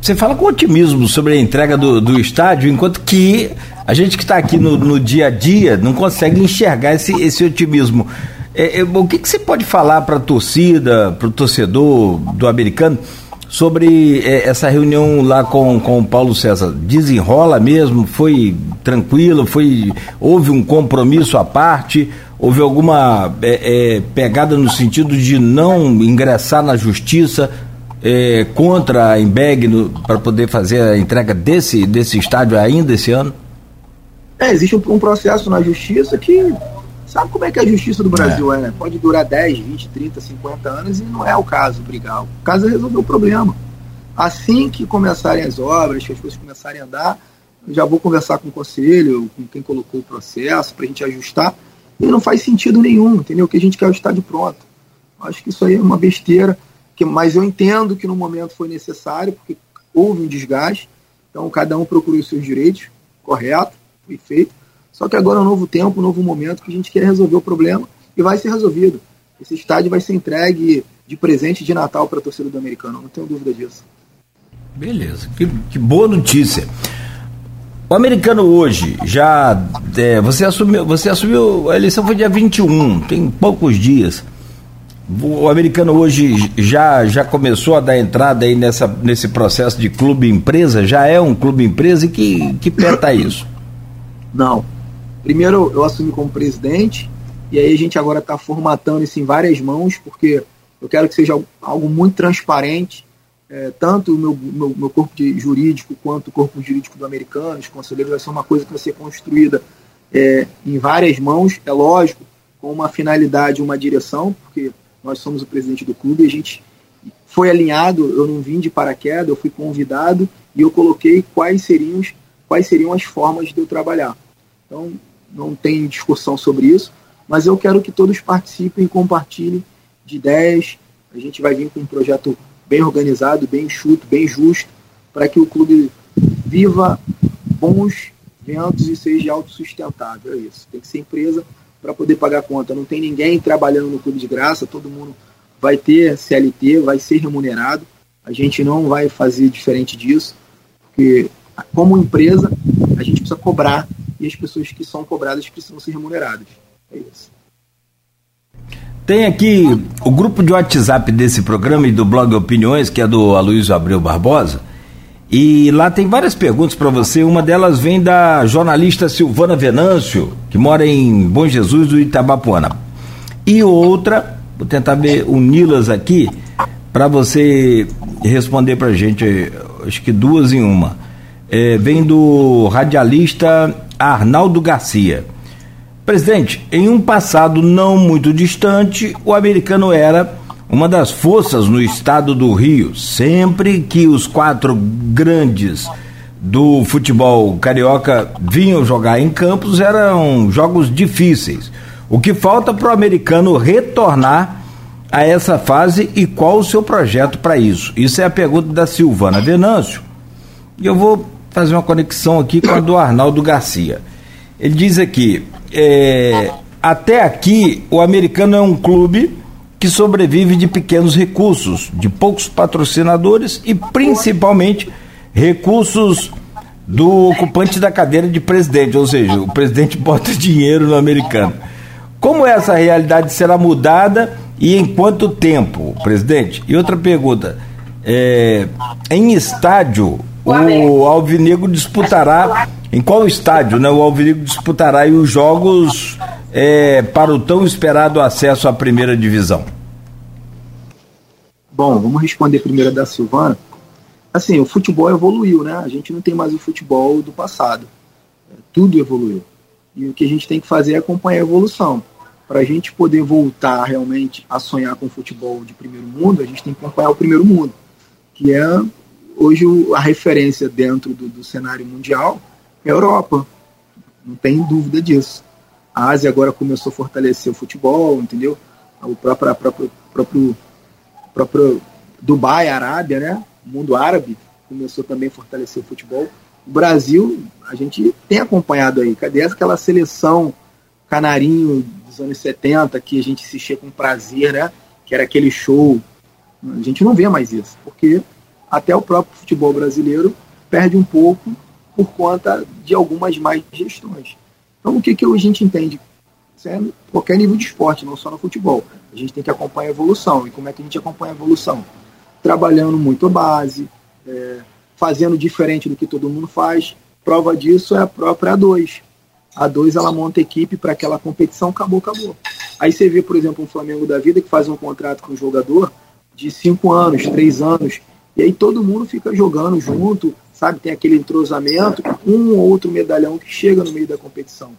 Você fala com otimismo sobre a entrega do, do estádio, enquanto que a gente que está aqui no, no, dia a dia não consegue enxergar esse, esse otimismo. É, é, o que, que, você pode falar para a torcida, para o torcedor do americano, sobre é, essa reunião lá com, com o Paulo César? Desenrola mesmo? Foi tranquilo? Foi, houve um compromisso à parte? houve alguma é, é, pegada no sentido de não ingressar na justiça é, contra a Embeg para poder fazer a entrega desse, desse estádio ainda esse ano? Existe um, um, processo na justiça que sabe como é que a justiça do Brasil é, é né? Pode durar 10, 20, 30, 50 anos e não é o caso brigar. O caso é resolver o problema. Assim que começarem as obras, que as coisas começarem a andar, já vou conversar com o conselho, com quem colocou o processo, para a gente ajustar. E não faz sentido nenhum, entendeu? Que a gente quer o estádio pronto. Acho que isso aí é uma besteira, que, mas eu entendo que no momento foi necessário, porque houve um desgaste, então cada um procurou os seus direitos, correto, foi feito. Só que agora é um novo tempo, um novo momento que a gente quer resolver o problema e vai ser resolvido. Esse estádio vai ser entregue de presente de Natal para a torcida do americano, não tenho dúvida disso. Beleza, que, que boa notícia. O americano hoje já. É, você, assumiu, você assumiu. A eleição foi dia 21, tem poucos dias. O americano hoje já, já começou a dar entrada aí nessa, nesse processo de clube empresa? Já é um clube empresa? E que, que pé está isso? Não. Primeiro eu assumi como presidente, e aí a gente agora está formatando isso em várias mãos, porque eu quero que seja algo muito transparente é, tanto o meu, meu, meu, corpo jurídico quanto o corpo jurídico do americano, os conselheiros, vai ser uma coisa que vai ser construída é, em várias mãos, é lógico, com uma finalidade, uma direção, porque nós somos o presidente do clube a gente foi alinhado, eu não vim de paraquedas, eu fui convidado e eu coloquei quais seriam, quais seriam as formas de eu trabalhar. Então, não tem discussão sobre isso, mas eu quero que todos participem e compartilhem de ideias. A gente vai vir com um projeto bem organizado, bem enxuto, bem justo, para que o clube viva bons ventos e seja autossustentável. É isso. Tem que ser empresa para poder pagar a conta. Não tem ninguém trabalhando no clube de graça, todo mundo vai ter CLT, vai ser remunerado. A gente não vai fazer diferente disso, porque como empresa a gente precisa cobrar e as pessoas que são cobradas precisam ser remuneradas. É isso. Tem aqui o grupo de WhatsApp desse programa e do blog Opiniões, que é do Aloysio Abreu Barbosa. E lá tem várias perguntas para você. Uma delas vem da jornalista Silvana Venâncio, que mora em Bom Jesus do Itabapuana. E outra, vou tentar uni-las aqui para você responder para gente, acho que duas em uma. É, vem do radialista Arnaldo Garcia. Presidente, em um passado não muito distante, o americano era uma das forças no estado do Rio. Sempre que os quatro grandes do futebol carioca vinham jogar em campos, eram jogos difíceis. O que falta para o americano retornar a essa fase e qual o seu projeto para isso? Isso é a pergunta da Silvana Venâncio. E eu vou fazer uma conexão aqui com a do Arnaldo Garcia. Ele diz aqui: é, até aqui, o americano é um clube que sobrevive de pequenos recursos, de poucos patrocinadores e principalmente recursos do ocupante da cadeira de presidente, ou seja, o presidente bota dinheiro no americano. Como essa realidade será mudada e em quanto tempo, presidente? E outra pergunta: é, em estádio, o Alvinegro disputará em qual estádio né, o Alvinegro disputará os jogos é, para o tão esperado acesso à primeira divisão? Bom, vamos responder primeiro da Silvana. Assim, o futebol evoluiu, né? A gente não tem mais o futebol do passado. Tudo evoluiu. E o que a gente tem que fazer é acompanhar a evolução. Para a gente poder voltar realmente a sonhar com o futebol de primeiro mundo, a gente tem que acompanhar o primeiro mundo, que é hoje a referência dentro do, do cenário mundial Europa. Não tem dúvida disso. A Ásia agora começou a fortalecer o futebol, entendeu? O próprio, próprio, próprio, próprio Dubai, Arábia, né? O mundo árabe começou também a fortalecer o futebol. O Brasil, a gente tem acompanhado aí. Cadê aquela seleção canarinho dos anos 70 que a gente assistia com prazer, né? Que era aquele show. A gente não vê mais isso, porque até o próprio futebol brasileiro perde um pouco por conta de algumas mais gestões. Então, o que, que a gente entende? Isso é qualquer nível de esporte, não só no futebol. A gente tem que acompanhar a evolução. E como é que a gente acompanha a evolução? Trabalhando muito a base, é, fazendo diferente do que todo mundo faz. Prova disso é a própria A2. a dois ela monta equipe para aquela competição, acabou, acabou. Aí você vê, por exemplo, um Flamengo da vida que faz um contrato com o jogador de cinco anos, três anos, e aí todo mundo fica jogando junto, sabe? Tem aquele entrosamento, um ou outro medalhão que chega no meio da competição.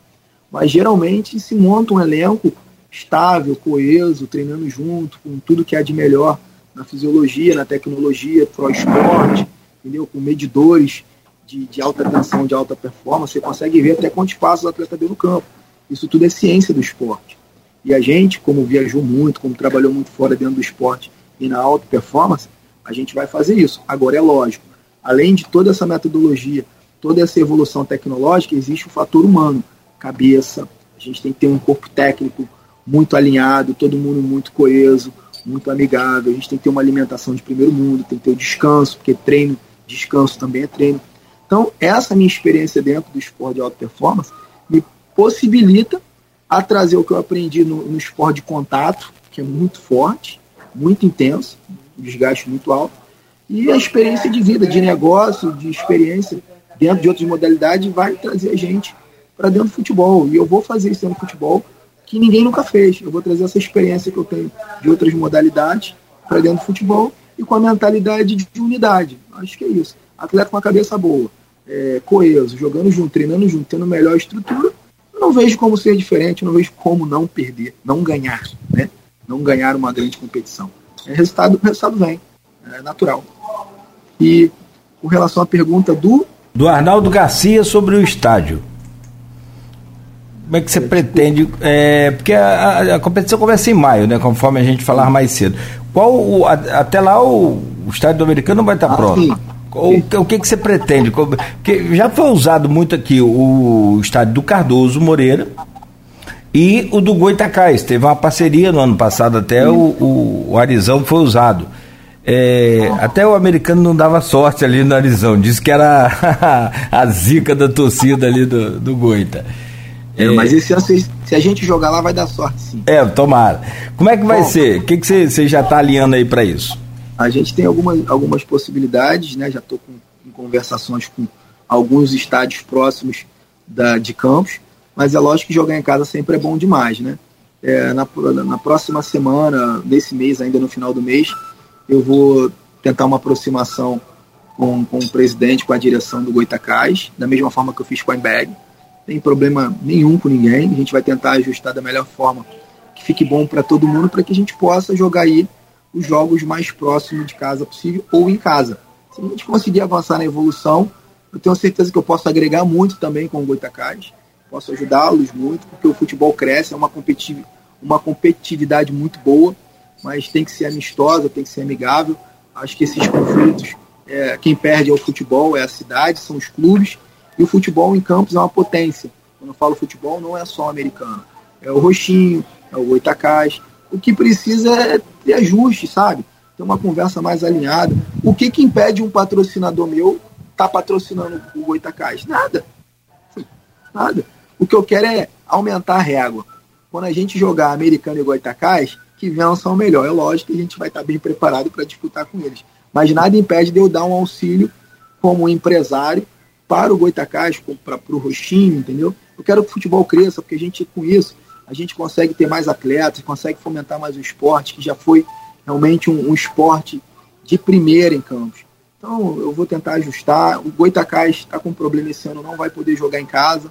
Mas geralmente se monta um elenco estável, coeso, treinando junto, com tudo que há de melhor na fisiologia, na tecnologia, pro esporte, entendeu? Com medidores de, de, alta tensão, de alta performance, você consegue ver até quantos passos o atleta deu no campo. Isso tudo é ciência do esporte. E a gente, como viajou muito, como trabalhou muito fora dentro do esporte e na alta performance, a gente vai fazer isso. Agora, é lógico, além de toda essa metodologia, toda essa evolução tecnológica, existe o fator humano, cabeça. A gente tem que ter um corpo técnico muito alinhado, todo mundo muito coeso, muito amigável. A gente tem que ter uma alimentação de primeiro mundo, tem que ter o descanso, porque treino, descanso também é treino. Então, essa minha experiência dentro do esporte de alta performance me possibilita a trazer o que eu aprendi no, no esporte de contato, que é muito forte, muito intenso, desgaste muito alto, e a experiência de vida, de negócio, de experiência dentro de outras modalidades vai trazer a gente para dentro do futebol. E eu vou fazer isso dentro do futebol que ninguém nunca fez. Eu vou trazer essa experiência que eu tenho de outras modalidades para dentro do futebol e com a mentalidade de unidade. Acho que é isso. Atleta com a cabeça boa, é, coeso, jogando junto, treinando junto, tendo melhor estrutura, eu não vejo como ser diferente, não vejo como não perder, não ganhar, né? Não ganhar uma grande competição. É resultado, o resultado vem, é natural. E com relação à pergunta do do Arnaldo Garcia sobre o estádio. Como é que você pretende? É, porque a, a, competição começa em maio, né? Conforme a gente falar mais cedo. Qual o, a, até lá o, o estádio do americano vai estar ah, pronto? Sim. O, o que, que você pretende? Porque já foi usado muito aqui o, o estádio do Cardoso Moreira e o do Goitacás. Teve uma parceria no ano passado, até o, o, o Arizão foi usado. É, até o americano não dava sorte ali no Arizão, disse que era a zica da torcida ali do, do Goita. É, mas esse ano, se, se, a gente jogar lá, vai dar sorte sim. É, tomara. Como é que vai Bom, ser? O que, você já está alinhando aí para isso? A gente tem algumas, algumas possibilidades, né? Já estou em conversações com alguns estádios próximos da, de campos, mas é lógico que jogar em casa sempre é bom demais, né? É, na, na próxima semana, nesse mês, ainda no final do mês, eu vou tentar uma aproximação com, com o presidente, com a direção do Goitacás, da mesma forma que eu fiz com a Embag tem problema nenhum com ninguém. A gente vai tentar ajustar da melhor forma que fique bom para todo mundo, para que a gente possa jogar aí os jogos mais próximos de casa possível ou em casa. Se a gente conseguir avançar na evolução, eu tenho certeza que eu posso agregar muito também com o Goitacás, posso ajudá-los muito, porque o futebol cresce, é uma, competitiv uma competitividade muito boa, mas tem que ser amistosa, tem que ser amigável. Acho que esses conflitos, é, quem perde é o futebol, é a cidade, são os clubes, e o futebol em campos é uma potência. Quando eu falo futebol, não é só americano. É o Roxinho, é o Oitacás. O que precisa é ter ajuste, sabe? Ter uma conversa mais alinhada. O que, que impede um patrocinador meu tá patrocinando o Goitacás? Nada. Nada. O que eu quero é aumentar a régua. Quando a gente jogar americano e Goitacás, que vençam melhor. É lógico que a gente vai estar bem preparado para disputar com eles. Mas nada impede de eu dar um auxílio como empresário para o Goitacás, para o Roxinho, entendeu? Eu quero que o futebol cresça, porque a gente, com isso, a gente consegue ter mais atletas, consegue fomentar mais o esporte, que já foi realmente um, um esporte de primeira em Campos. Então, eu vou tentar ajustar. O Goitacás está com problema esse ano, não vai poder jogar em casa.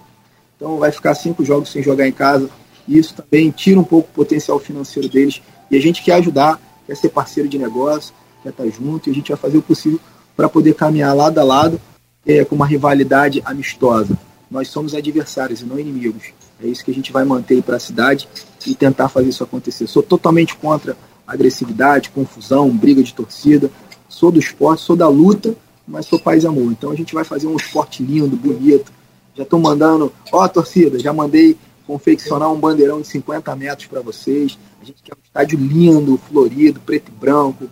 Então, vai ficar cinco jogos sem jogar em casa. E isso também tira um pouco o potencial financeiro deles. E a gente quer ajudar, quer ser parceiro de negócio, quer estar junto. E a gente vai fazer o possível para poder caminhar lado a lado é, com uma rivalidade amistosa. Nós somos adversários e não inimigos. É isso que a gente vai manter para a cidade e tentar fazer isso acontecer. Sou totalmente contra agressividade, confusão, briga de torcida. Sou do esporte, sou da luta, mas sou paz e amor. Então a gente vai fazer um esporte lindo, bonito. Já estou mandando, ó, torcida, já mandei confeccionar um bandeirão de 50 metros para vocês. A gente quer um estádio lindo, florido, preto e branco,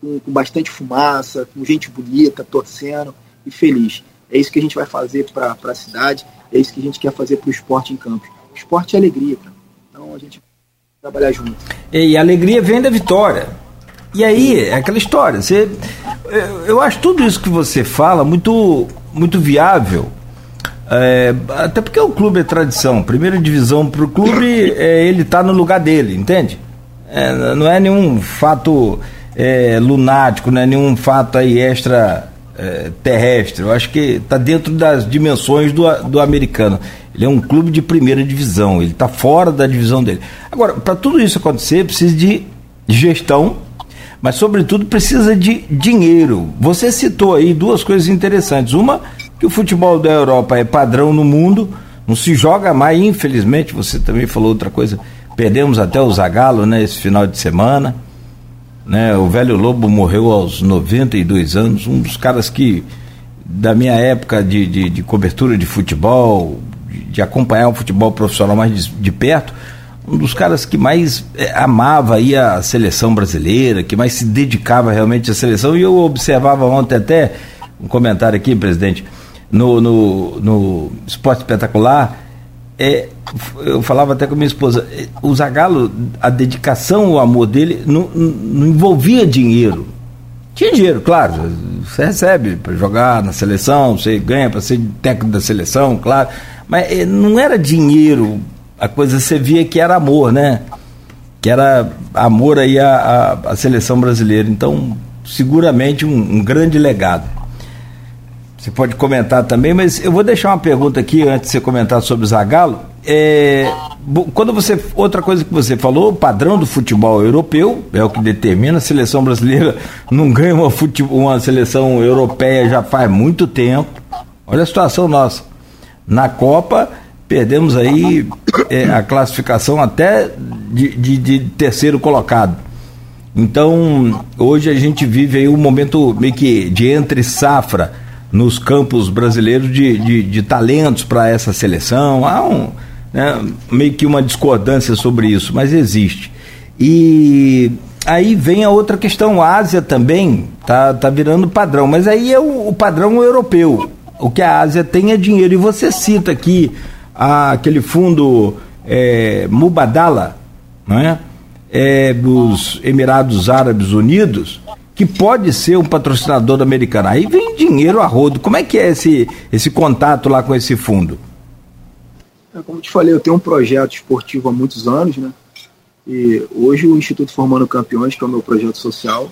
com, com bastante fumaça, com gente bonita, torcendo e feliz. É isso que a gente vai fazer para a cidade, é isso que a gente quer fazer para o esporte em campo. Esporte é alegria, cara. Então a gente vai trabalhar junto. E a alegria vem da vitória. E aí, é aquela história. Você, eu acho tudo isso que você fala muito, muito viável É, até porque o clube é tradição. Primeira divisão para o clube, é, ele está no lugar dele, entende? É, não é nenhum fato é, lunático, não é nenhum fato aí extra é, terrestre. Eu acho que está dentro das dimensões do, do americano. Ele é um clube de primeira divisão, ele está fora da divisão dele. Agora, para tudo isso acontecer, precisa de gestão, mas sobretudo precisa de dinheiro. Você citou aí duas coisas interessantes. Uma que o futebol da Europa é padrão no mundo, não se joga mais, infelizmente, você também falou outra coisa, perdemos até o Zagallo, né, esse final de semana, né, o velho Lobo morreu aos 92 anos, um dos caras que, da minha época de, de, de cobertura de futebol, de, de, acompanhar o futebol profissional mais de, de perto, um dos caras que mais é, amava aí a seleção brasileira, que mais se dedicava realmente à seleção, e eu observava ontem até, um comentário aqui, presidente, no, no, no esporte espetacular, é, eu falava até com minha esposa, é, o Zagallo, a dedicação, o amor dele não, não envolvia dinheiro. Tinha dinheiro, claro, você recebe para jogar na seleção, você ganha para ser técnico da seleção, claro, mas é, não era dinheiro, a coisa você via que era amor, né? Que era amor aí à, à, à seleção brasileira. Então, seguramente um, um grande legado. Você pode comentar também, mas eu vou deixar uma pergunta aqui antes de você comentar sobre o Zagallo. É, quando você outra coisa que você falou, o padrão do futebol europeu é o que determina. A seleção brasileira não ganha uma, futebol, uma seleção europeia já faz muito tempo. Olha a situação nossa. Na Copa perdemos aí é, a classificação até de, de, de terceiro colocado. Então hoje a gente vive aí um momento meio que de entre safra nos campos brasileiros de, de, de talentos para essa seleção. Há um, né, meio que uma discordância sobre isso, mas existe. E aí vem a outra questão, a Ásia também tá, tá virando padrão, mas aí é o, o padrão europeu. O que a Ásia tem é dinheiro. E você cita aqui a, aquele fundo é, Mubadala, é? É, dos Emirados Árabes Unidos, que pode ser um patrocinador da Americana. Aí vem dinheiro a rodo. Como é que é esse, esse contato lá com esse fundo? É, como te falei, eu tenho um projeto esportivo há muitos anos, né? E hoje o Instituto Formando Campeões, que é o meu projeto social,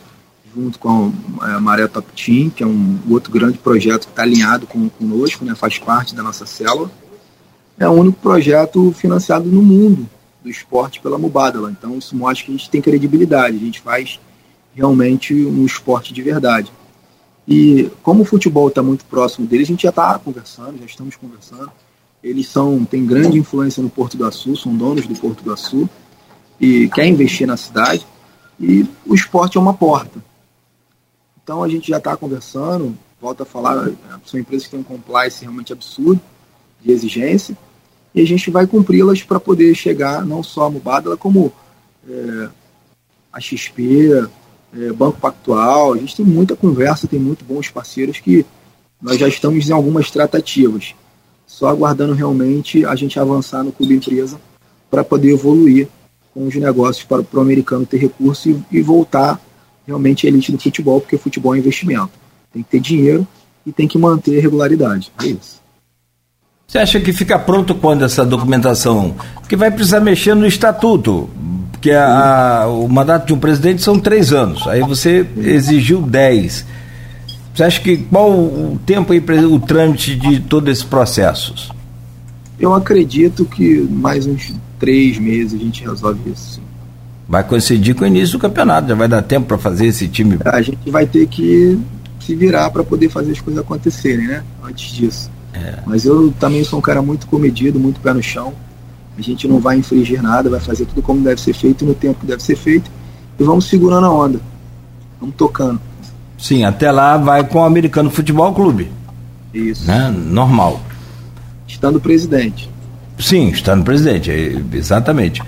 junto com a Maré Top Team, que é um outro grande projeto que está alinhado com, conosco, né? faz parte da nossa célula, é o único projeto financiado no mundo do esporte pela Mubadala. Então isso mostra que a gente tem credibilidade, a gente faz realmente um esporte de verdade. E como o futebol está muito próximo dele, a gente já está conversando, já estamos conversando. Eles são têm grande influência no Porto do Açu, são donos do Porto do Açu e quer investir na cidade. E o esporte é uma porta. Então a gente já está conversando, volta a falar, são empresas que têm um compliance realmente absurdo de exigência e a gente vai cumpri-las para poder chegar não só a Mubadala, como é, a XP, é, Banco Pactual, a gente tem muita conversa, tem muito bons parceiros que nós já estamos em algumas tratativas. Só aguardando realmente a gente avançar no clube empresa para poder evoluir com os negócios para, para o americano ter recurso e, e voltar realmente a elite do futebol, porque futebol é investimento. Tem que ter dinheiro e tem que manter regularidade. É isso. Você acha que fica pronto quando essa documentação? Porque vai precisar mexer no estatuto porque a, a, o mandato de um presidente são três anos. Aí você exigiu dez. Você acha que qual o tempo aí, o trâmite de todos esses processos? Eu acredito que mais uns três meses a gente resolve isso. Sim. Vai coincidir com o início do campeonato, já vai dar tempo para fazer esse time. A gente vai ter que se virar para poder fazer as coisas acontecerem, né? Antes disso. É. Mas eu também sou um cara muito comedido, muito pé no chão. A gente não vai infringir nada, vai fazer tudo como deve ser feito no tempo que deve ser feito e vamos segurando a onda. Vamos tocando. Sim, até lá vai com o Americano Futebol Clube. Isso. Né? Normal. Estando presidente. Sim, estando presidente, é, exatamente.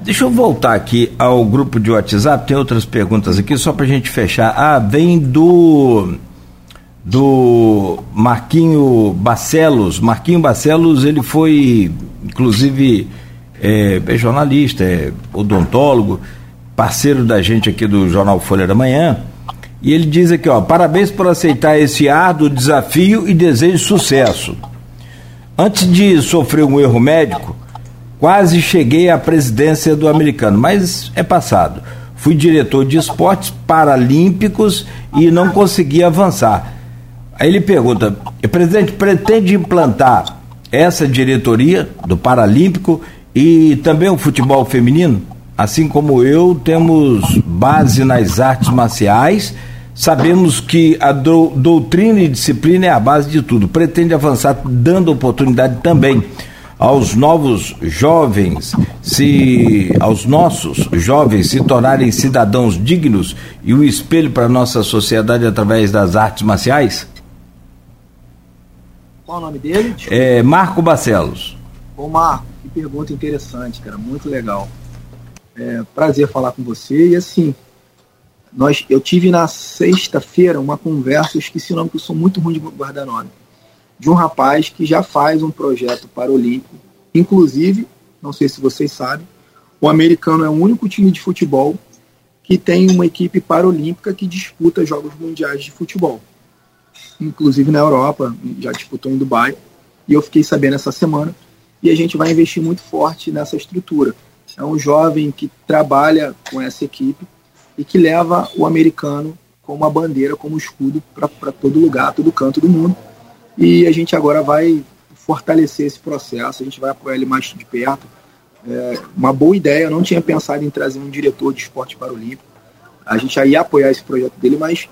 Deixa eu voltar aqui ao grupo de WhatsApp, tem outras perguntas aqui, só para a gente fechar. Ah, vem do do Marquinho Bacelos. Marquinho Bacelos, ele foi, inclusive, é, é, jornalista, é odontólogo, parceiro da gente aqui do Jornal Folha da Manhã. E ele diz aqui, ó, parabéns por aceitar esse árduo desafio e desejo sucesso. Antes de sofrer um erro médico, quase cheguei à presidência do americano, mas é passado. Fui diretor de esportes paralímpicos e não consegui avançar. Aí ele pergunta: presidente, pretende implantar essa diretoria do Paralímpico e também o futebol feminino? Assim como eu, temos base nas artes marciais, sabemos que a do, doutrina e disciplina é a base de tudo. Pretende avançar dando oportunidade também aos novos jovens, se aos nossos jovens se tornarem cidadãos dignos e o espelho para a nossa sociedade através das artes marciais? Qual o nome dele? É Marco Barcelos. Ô Marco, que pergunta interessante, cara, muito legal. É, prazer falar com você. E assim, nós, eu tive na sexta-feira uma conversa, eu esqueci o nome, que eu sou muito ruim de guardar nome, de um rapaz que já faz um projeto para o Olímpico. Inclusive, não sei se vocês sabem, o americano é o único time de futebol que tem uma equipe paralímpica que disputa jogos mundiais de futebol. Inclusive na Europa, já disputou em Dubai. E eu fiquei sabendo essa semana. E a gente vai investir muito forte nessa estrutura é um jovem que trabalha com essa equipe e que leva o americano como a bandeira, como escudo para todo lugar, todo canto do mundo. E a gente agora vai fortalecer esse processo, a gente vai apoiar ele mais de perto. É uma boa ideia, eu não tinha pensado em trazer um diretor de esporte para o Olímpico. A gente ia apoiar esse projeto dele, mas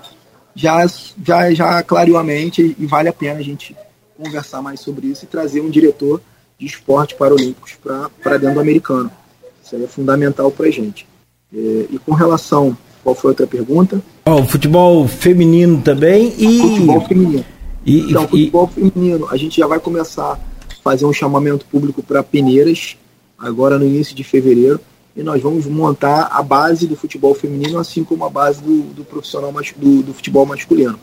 já, já, já clareou a mente e vale a pena a gente conversar mais sobre isso e trazer um diretor de esporte paralímpicos para dentro do americano. Isso é fundamental para a gente. É, e com relação, qual foi a outra pergunta? Oh, o futebol feminino também e. Futebol feminino. E, então, e, futebol feminino, a gente já vai começar a fazer um chamamento público para peneiras, agora no início de fevereiro, e nós vamos montar a base do futebol feminino, assim como a base do, do profissional do, do futebol masculino.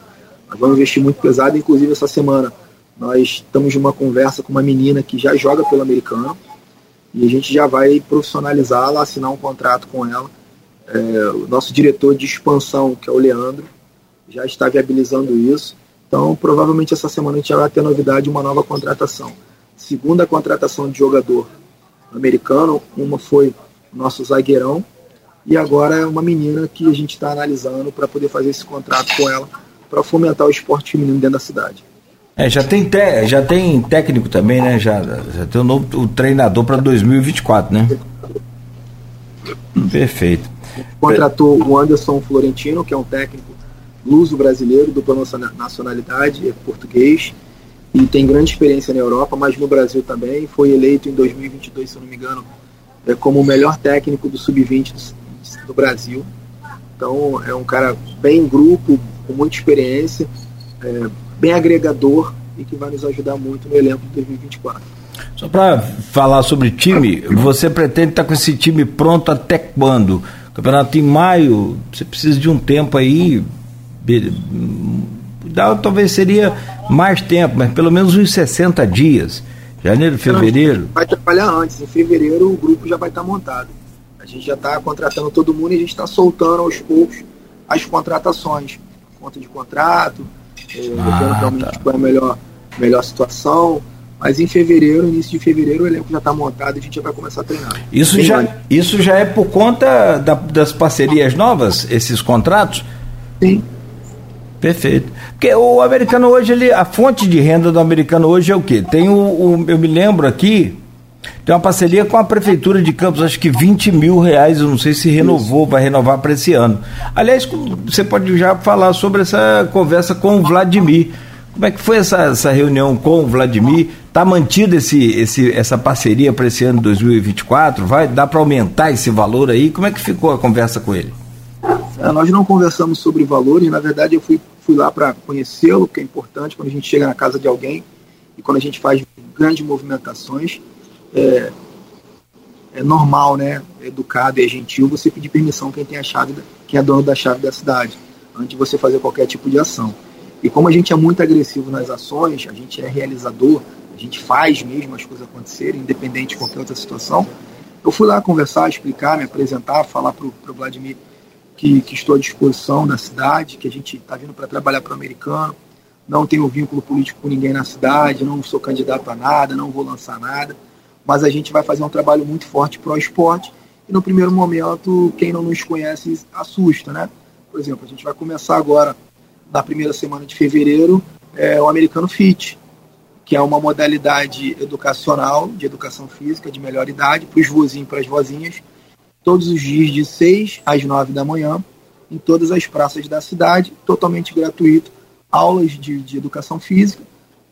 Nós vamos investir muito pesado, inclusive essa semana nós estamos numa conversa com uma menina que já joga pelo americano, e a gente já vai profissionalizá-la, assinar um contrato com ela. É, o nosso diretor de expansão, que é o Leandro, já está viabilizando isso. Então, provavelmente essa semana a gente já vai ter novidade, uma nova contratação. Segunda contratação de jogador americano, uma foi nosso zagueirão, e agora é uma menina que a gente está analisando para poder fazer esse contrato com ela, para fomentar o esporte feminino dentro da cidade. É, já tem, te, já tem técnico também, né? Já, já tem o novo o treinador para 2024, né? Perfeito. Contratou o Anderson Florentino, que é um técnico luso brasileiro, dupla nacionalidade, é português e tem grande experiência na Europa, mas no Brasil também. Foi eleito em 2022, se não me engano, como o melhor técnico do sub-20 do, Brasil. Então é um cara bem grupo, com muita experiência. É, bem agregador e que vai nos ajudar muito no elenco de 2024. Só para falar sobre time, você pretende estar com esse time pronto até quando? Campeonato em maio, você precisa de um tempo aí. Talvez seria mais tempo, mas pelo menos uns 60 dias. Janeiro, fevereiro. Vai trabalhar antes. Em fevereiro o grupo já vai estar montado. A gente já está contratando todo mundo e a gente está soltando aos poucos as contratações. Conta de contrato, é, ah, realmente tá. qual é a melhor, melhor situação. Mas em fevereiro, início de fevereiro, o elenco já está montado e a gente já vai começar a treinar. Isso, já, isso já é por conta da, das parcerias novas, esses contratos? Sim. Perfeito. Porque o americano hoje, ele, a fonte de renda do americano hoje é o quê? Tem o, o eu me lembro aqui, tem uma parceria com a Prefeitura de Campos, acho que 20 mil reais, eu não sei se renovou, vai renovar para esse ano. Aliás, você pode já falar sobre essa conversa com o Vladimir. Como é que foi essa, essa reunião com o Vladimir? Está mantida esse, esse, essa parceria para esse ano 2024? Vai dar para aumentar esse valor aí? Como é que ficou a conversa com ele? É, nós não conversamos sobre valores, na verdade eu fui, fui lá para conhecê-lo, que é importante quando a gente chega na casa de alguém e quando a gente faz grandes movimentações é, é normal, né, educado e é gentil você pedir permissão quem tem a chave, quem é dono da chave da cidade, antes de você fazer qualquer tipo de ação. E como a gente é muito agressivo nas ações, a gente é realizador, a gente faz mesmo as coisas acontecerem, independente de qualquer outra situação. Eu fui lá conversar, explicar, me apresentar, falar para o Vladimir que, que, estou à disposição da cidade, que a gente está vindo para trabalhar para o americano, não tenho vínculo político com ninguém na cidade, não sou candidato a nada, não vou lançar nada, mas a gente vai fazer um trabalho muito forte para o esporte e no primeiro momento, quem não nos conhece assusta, né? Por exemplo, a gente vai começar agora, na primeira semana de fevereiro, é, o Americano Fit, que é uma modalidade educacional, de educação física, de melhor idade, para os vozinhos e para as vozinhas, todos os dias de 6 às 9 da manhã, em todas as praças da cidade, totalmente gratuito, aulas de, de educação física,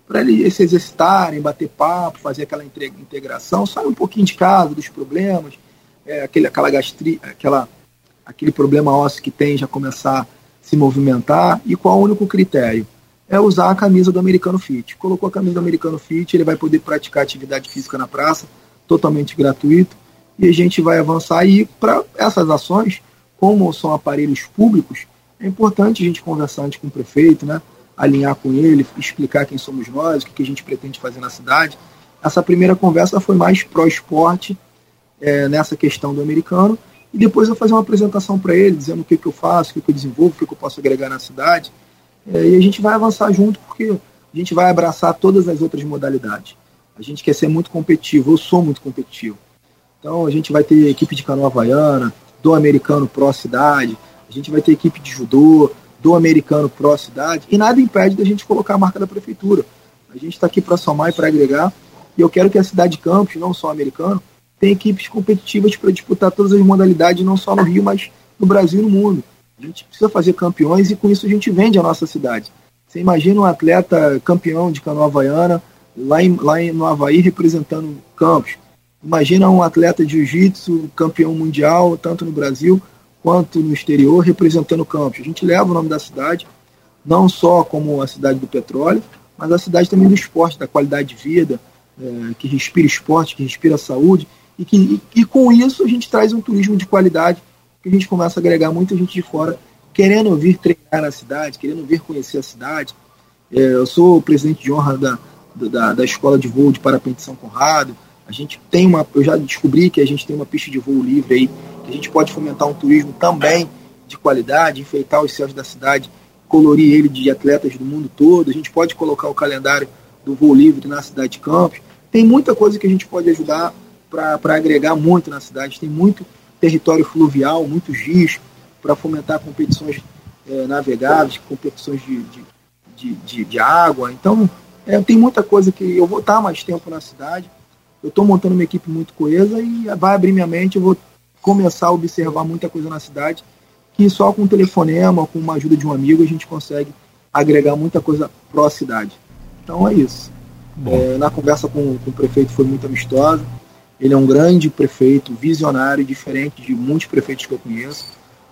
para eles se exercitarem, bater papo, fazer aquela integração, sair um pouquinho de casa, dos problemas, é, aquele, aquela gastri, aquela, aquele problema ósseo que tem já começar a se movimentar. E qual o único critério? É usar a camisa do Americano Fit. Colocou a camisa do Americano Fit, ele vai poder praticar atividade física na praça, totalmente gratuito. E a gente vai avançar. E para essas ações, como são aparelhos públicos, é importante a gente conversar antes com o prefeito, né? alinhar com ele, explicar quem somos nós, o que a gente pretende fazer na cidade. Essa primeira conversa foi mais pró-esporte, é, nessa questão do americano, e depois eu fazer uma apresentação para ele, dizendo o que, que eu faço, o que, que eu desenvolvo, o que, que eu posso agregar na cidade. É, e a gente vai avançar junto, porque a gente vai abraçar todas as outras modalidades. A gente quer ser muito competitivo, eu sou muito competitivo. Então a gente vai ter equipe de canoa havaiana, do americano pró cidade, a gente vai ter equipe de judô, do americano pró cidade, e nada impede da gente colocar a marca da prefeitura. A gente está aqui para somar e para agregar, e eu quero que a cidade de Campos, não só americano, tem equipes competitivas para disputar todas as modalidades, não só no Rio, mas no Brasil e no mundo. A gente precisa fazer campeões e com isso a gente vende a nossa cidade. Você imagina um atleta campeão de canoa havaiana lá, em, lá em, no Havaí representando Campos. Imagina um atleta de jiu-jitsu campeão mundial, tanto no Brasil quanto no exterior, representando Campos. A gente leva o nome da cidade, não só como a cidade do petróleo, mas a cidade também do esporte, da qualidade de vida, é, que respira esporte, que respira saúde e, que, e, e, com isso a gente traz um turismo de qualidade, que a gente começa a agregar muita gente de fora querendo vir treinar na cidade, querendo vir conhecer a cidade. É, eu sou o presidente de honra da, da, da Escola de Voo de Parapente São Conrado. A gente tem uma, eu já descobri que a gente tem uma pista de voo livre aí, que a gente pode fomentar um turismo também de qualidade, enfeitar os céus da cidade, colorir ele de atletas do mundo todo. A gente pode colocar o calendário do voo livre na cidade de Campos. Tem muita coisa que a gente pode ajudar para agregar muito na cidade. Tem muito território fluvial, muitos rios para fomentar competições é, navegáveis, competições de, de, de, de, de água. Então, é, tem muita coisa que eu vou estar mais tempo na cidade. Eu estou montando uma equipe muito coesa e vai abrir minha mente. Eu vou começar a observar muita coisa na cidade que só com um telefonema, com uma ajuda de um amigo, a gente consegue agregar muita coisa pró cidade. Então é isso. É, na conversa com, com o prefeito foi muito amistosa. Ele é um grande prefeito, visionário, diferente de muitos prefeitos que eu conheço.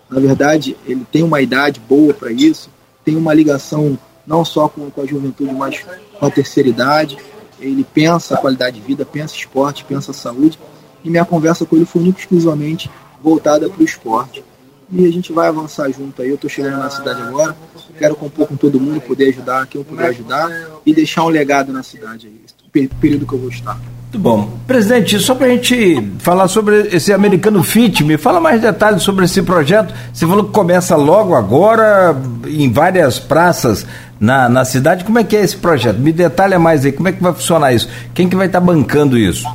Na verdade, ele tem uma idade boa para isso, tem uma ligação não só com, com a juventude, mas com a terceira idade. Ele pensa qualidade de vida, pensa esporte, pensa saúde. E minha conversa com ele foi única exclusivamente voltada para o esporte. E a gente vai avançar junto aí. Eu estou chegando na cidade agora, quero compor com todo mundo, poder ajudar quem eu puder ajudar e deixar um legado na cidade aí, período que eu vou estar. Muito bom. Presidente, só para a gente falar sobre esse americano fit, me fala mais detalhes sobre esse projeto. Você falou que começa logo agora, em várias praças na, na cidade. Como é que é esse projeto? Me detalha mais aí, como é que vai funcionar isso? Quem que vai estar tá bancando isso?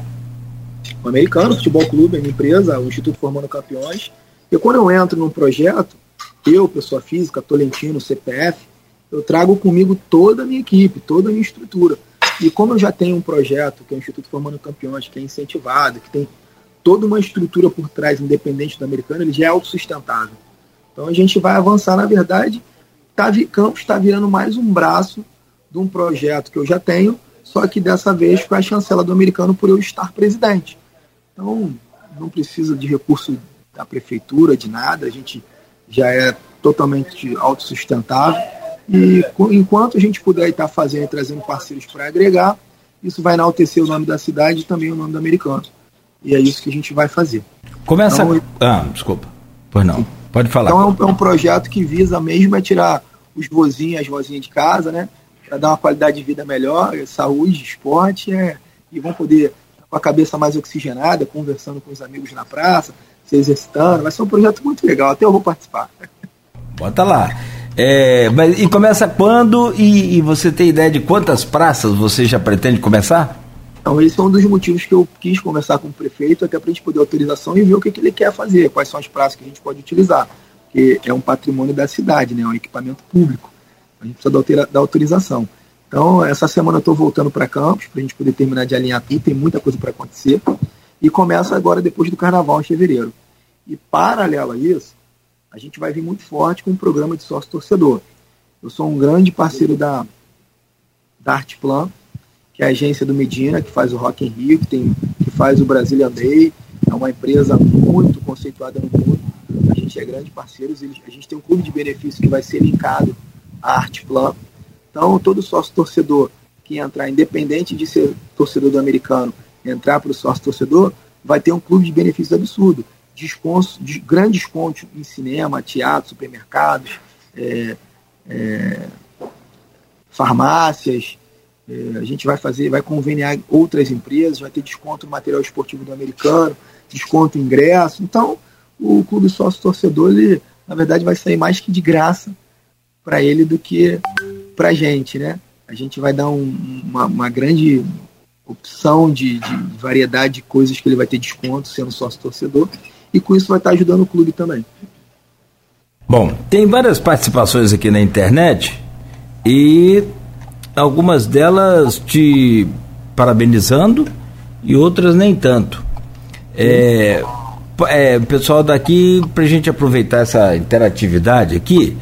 O Americano Futebol Clube é minha empresa, o Instituto Formando Campeões. E quando eu entro num projeto, eu, pessoa física, Tolentino, CPF, eu trago comigo toda a minha equipe, toda a minha estrutura. E como eu já tenho um projeto, que é o Instituto Formando Campeões, que é incentivado, que tem toda uma estrutura por trás, independente do americano, ele já é autossustentável. Então a gente vai avançar, na verdade, tá, Campos está virando mais um braço de um projeto que eu já tenho, só que dessa vez com a chancela do americano por eu estar presidente. Então, não precisa de recurso da prefeitura, de nada, a gente já é totalmente autossustentável e enquanto a gente puder estar fazendo e trazendo parceiros para agregar, isso vai enaltecer o nome da cidade e também o nome do americano. E é isso que a gente vai fazer. Começa. Então, ah, desculpa. Pois não. Sim. Pode falar. Então é um, é um, projeto que visa mesmo é tirar os vozinhos, as vozinhas de casa, né? Para dar uma qualidade de vida melhor, saúde, esporte, é, e vão poder com a cabeça mais oxigenada, conversando com os amigos na praça, se exercitando. Vai ser um projeto muito legal, até eu vou participar. Bota lá. É, mas, e começa quando? E, e, você tem ideia de quantas praças você já pretende começar? Então, esse é um dos motivos que eu quis conversar com o prefeito, até para a gente poder autorização e ver o que, que ele quer fazer, quais são as praças que a gente pode utilizar. Porque é um patrimônio da cidade, né? é um equipamento público. A gente precisa da autorização. Então, essa semana eu estou voltando para Campos, para a gente poder terminar de alinhar tudo, tem muita coisa para acontecer. E começa agora depois do carnaval, em fevereiro. E paralelo a isso, a gente vai vir muito forte com um programa de sócio torcedor. Eu sou um grande parceiro da, da Artplan, que é a agência do Medina, que faz o Rock in Rio, que, tem, que faz o Brazilian Day, é uma empresa muito conceituada no mundo. A gente é grande parceiro, a gente tem um clube de benefícios que vai ser linkado à Artplan. Então, todo sócio torcedor que entrar, independente de ser torcedor do americano, entrar para o sócio torcedor, vai ter um clube de benefícios absurdo descontos, de grandes descontos em cinema, teatro, supermercados, é, é, farmácias. É, a gente vai fazer, vai conveniar outras empresas, vai ter desconto no material esportivo do americano, desconto em ingresso. Então, o clube sócio torcedor, ele, na verdade, vai sair mais que de graça para ele do que para a gente, né? A gente vai dar um, uma, uma, grande opção de, de, variedade de coisas que ele vai ter desconto sendo sócio torcedor e com isso vai estar ajudando o clube também. Bom, tem várias participações aqui na internet e algumas delas te parabenizando e outras nem tanto. É, é, pessoal daqui, para a gente aproveitar essa interatividade aqui,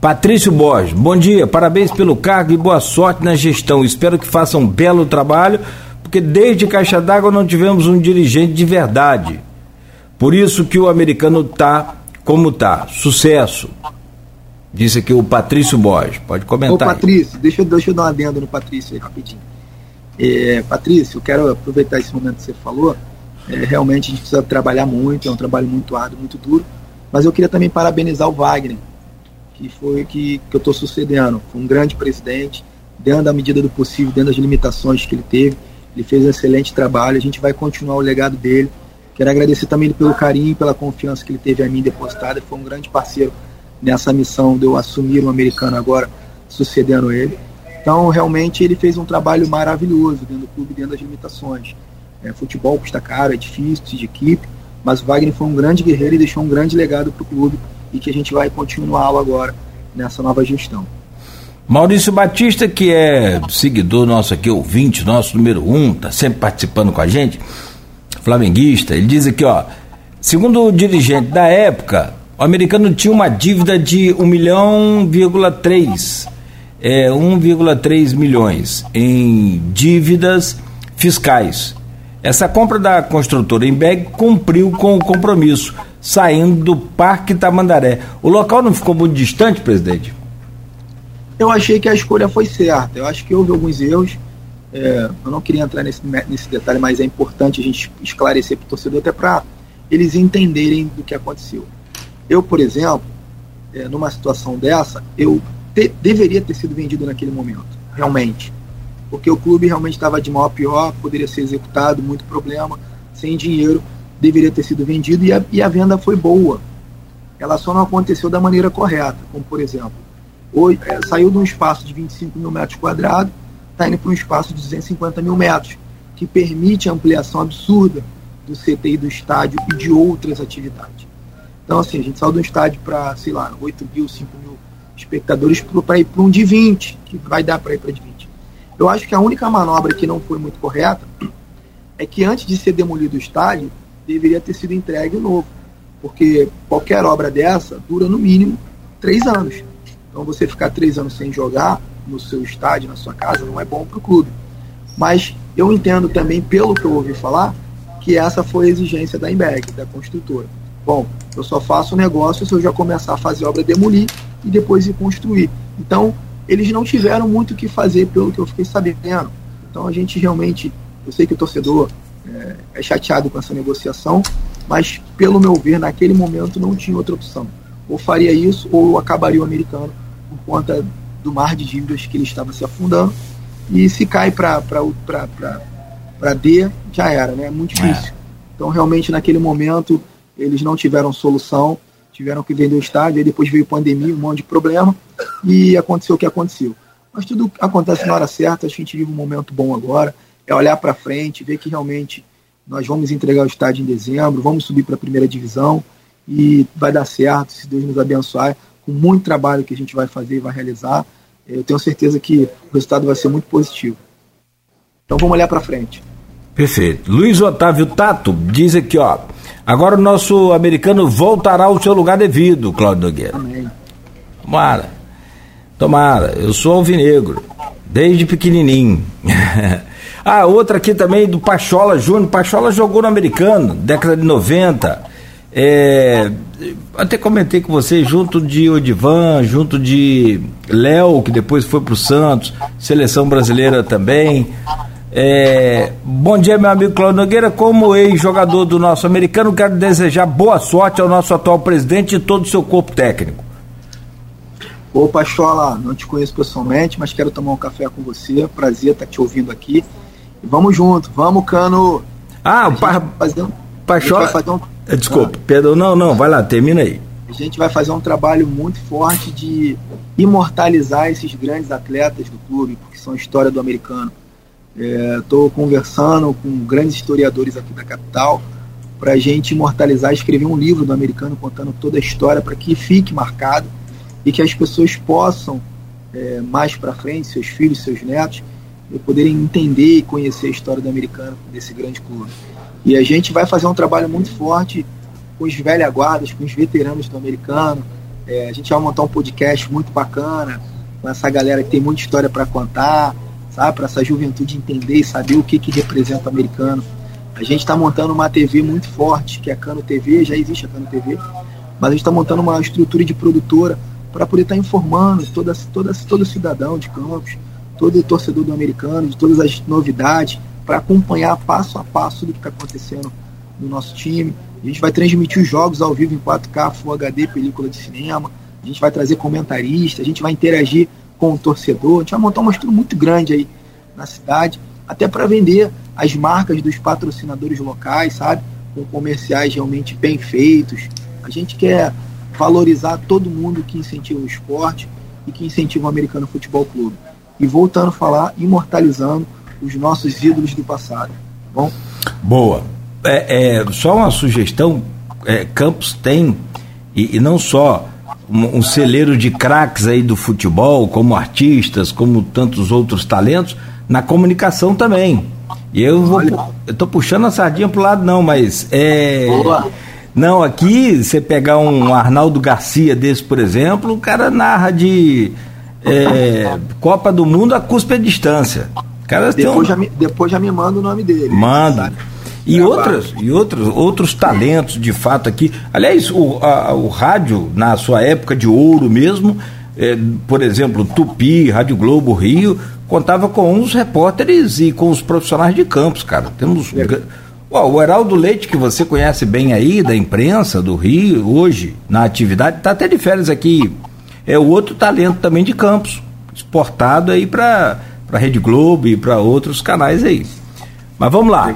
Patrício Borges, bom dia, parabéns pelo cargo e boa sorte na gestão. Espero que façam um belo trabalho, porque desde Caixa d'Água não tivemos um dirigente de verdade. Por isso que o americano tá como tá. Sucesso. Disse aqui o Patrício Borges. Pode comentar. Ô, Patrício, deixa, deixa eu dar uma adenda no Patrício aí rapidinho. É, Patrício, eu quero aproveitar esse momento que você falou. É, realmente a gente precisa trabalhar muito, é um trabalho muito árduo, muito duro. Mas eu queria também parabenizar o Wagner, que foi que, que eu estou sucedendo. Foi um grande presidente, dentro da medida do possível, dentro das limitações que ele teve. Ele fez um excelente trabalho, a gente vai continuar o legado dele. Quero agradecer também pelo carinho pela confiança que ele teve a mim depositada. Foi um grande parceiro nessa missão de eu assumir o americano agora, sucedendo ele. Então, realmente, ele fez um trabalho maravilhoso dentro do clube, dentro das limitações. É, futebol custa caro, é difícil, de equipe, mas o Wagner foi um grande guerreiro e deixou um grande legado para o clube e que a gente vai continuá-lo agora nessa nova gestão. Maurício Batista, que é seguidor nosso aqui, ouvinte, nosso número um, está sempre participando com a gente flamenguista, ele diz aqui, ó, segundo o dirigente da época, o americano tinha uma dívida de 1 milhão, é, 1,3 milhões em dívidas fiscais. Essa compra da construtora Embeg cumpriu com o compromisso, saindo do Parque Tamandaré. O local não ficou muito distante, presidente? Eu achei que a escolha foi certa. Eu acho que houve alguns erros é, eu não queria entrar nesse, nesse detalhe, mas é importante a gente esclarecer para o torcedor, até para eles entenderem do que aconteceu. Eu, por exemplo, é, numa situação dessa, eu te, deveria ter sido vendido naquele momento, realmente. Porque o clube realmente estava de mal a pior, poderia ser executado, muito problema, sem dinheiro, deveria ter sido vendido e a, e a venda foi boa. Ela só não aconteceu da maneira correta, como por exemplo, hoje, é, saiu de um espaço de 25 mil metros quadrados está indo para um espaço de 250 mil metros, que permite a ampliação absurda do CTI do estádio e de outras atividades. Então, assim, a gente saiu do estádio para, sei lá, 8 mil, 5 mil espectadores para ir para um de 20, que vai dar para ir para de 20. Eu acho que a única manobra que não foi muito correta é que antes de ser demolido o estádio, deveria ter sido entregue o novo. Porque qualquer obra dessa dura no mínimo três anos. Então você ficar três anos sem jogar, no seu estádio, na sua casa, não é bom para o clube. Mas eu entendo também, pelo que eu ouvi falar, que essa foi a exigência da Embeg, da construtora. Bom, eu só faço negócio se eu já começar a fazer obra demolir e depois ir construir. Então, eles não tiveram muito o que fazer, pelo que eu fiquei sabendo. Então, a gente realmente, eu sei que o torcedor é, é chateado com essa negociação, mas, pelo meu ver, naquele momento não tinha outra opção. Ou faria isso, ou acabaria o americano por conta do mar de dívidas que ele estava se afundando. E se cai para D, já era, né? É muito é. difícil. É. Então, realmente, naquele momento, eles não tiveram solução, tiveram que vender o estádio, aí depois veio pandemia, um monte de problema, e aconteceu o que aconteceu. Mas tudo acontece na hora certa, a gente vive um momento bom agora, é olhar para frente, ver que realmente nós vamos entregar o estádio em dezembro, vamos subir para a primeira divisão e vai dar certo, se Deus nos abençoar, com muito trabalho que a gente vai fazer e vai realizar, eu tenho certeza que o resultado vai ser muito positivo. Então vamos olhar para frente. Perfeito. Luiz Otávio Tato diz aqui, ó. Agora o nosso americano voltará ao seu lugar devido, Cláudio Nogueira. Amém. Tomara. Tomara. Eu sou alvinegro. Desde pequenininho. ah, outra aqui também do Pachola Júnior. Pachola jogou no americano, década de 90. É, até comentei com você, junto de Odivan, junto de Léo, que depois foi para o Santos, seleção brasileira também. É, bom dia, meu amigo Claudio Nogueira. Como ex-jogador do nosso americano, quero desejar boa sorte ao nosso atual presidente e todo o seu corpo técnico. Ô, Pachola, não te conheço pessoalmente, mas quero tomar um café com você. Prazer estar te ouvindo aqui. Vamos junto, vamos, Cano. Ah, o pa... fazer um... Pachola. Um... Eh, desculpa, ah. perdão, não, não, vai lá, termina aí. A gente vai fazer um trabalho muito forte de imortalizar esses grandes atletas do clube, porque são a história do americano. Estou é, conversando com grandes historiadores aqui da capital para a gente imortalizar, escrever um livro do americano contando toda a história para que fique marcado e que as pessoas possam, é, mais para frente, seus filhos, seus netos, poderem entender e conhecer a história do americano, desse grande clube. E a gente vai fazer um trabalho muito forte com os velhos guardas, com os veteranos do americano. É, a gente vai montar um podcast muito bacana com essa galera que tem muita história para contar sabe? Para essa juventude entender e saber o que, que representa o americano. A gente está montando uma TV muito forte, que é a Cano TV, já existe a Cano TV, mas a gente está montando uma estrutura de produtora para poder estar tá informando toda, toda, todo cidadão de Campos, todo torcedor do americano, de todas as novidades, para acompanhar passo a passo tudo que está acontecendo no nosso time. A gente vai transmitir os jogos ao vivo em 4K, Full HD, película de cinema. A gente vai trazer comentaristas, a gente vai interagir com o torcedor. A gente vai montar uma estrutura muito grande aí na cidade, até para vender as marcas dos patrocinadores locais, sabe? Com comerciais realmente bem feitos. A gente quer valorizar todo mundo que incentiva o esporte e que incentiva o Americano Futebol Clube. E voltando a falar, imortalizando os nossos ídolos do passado. Tá bom? Boa. É, é só uma sugestão: é, Campos tem, e, e não só um, um celeiro de craques aí do futebol, como artistas, como tantos outros talentos, na comunicação também. E eu vou. Eu tô puxando a sardinha pro lado, não, mas é. Boa. Não, aqui, você pegar um Arnaldo Garcia desse, por exemplo, o cara narra de é, Copa do Mundo a custa distância. Cara depois, um... já me, depois já me manda o nome dele. Manda. E outras, e outros, outros talentos de fato aqui. Aliás, o, a, o rádio, na sua época de ouro mesmo, é, por exemplo, Tupi, Rádio Globo, Rio, contava com os repórteres e com os profissionais de campos, cara. Temos. É. o Heraldo Leite, que você conhece bem aí, da imprensa do Rio, hoje, na atividade, está até de férias aqui. É o outro talento também de campos, exportado aí para a Rede Globo e para outros canais aí. Mas vamos lá.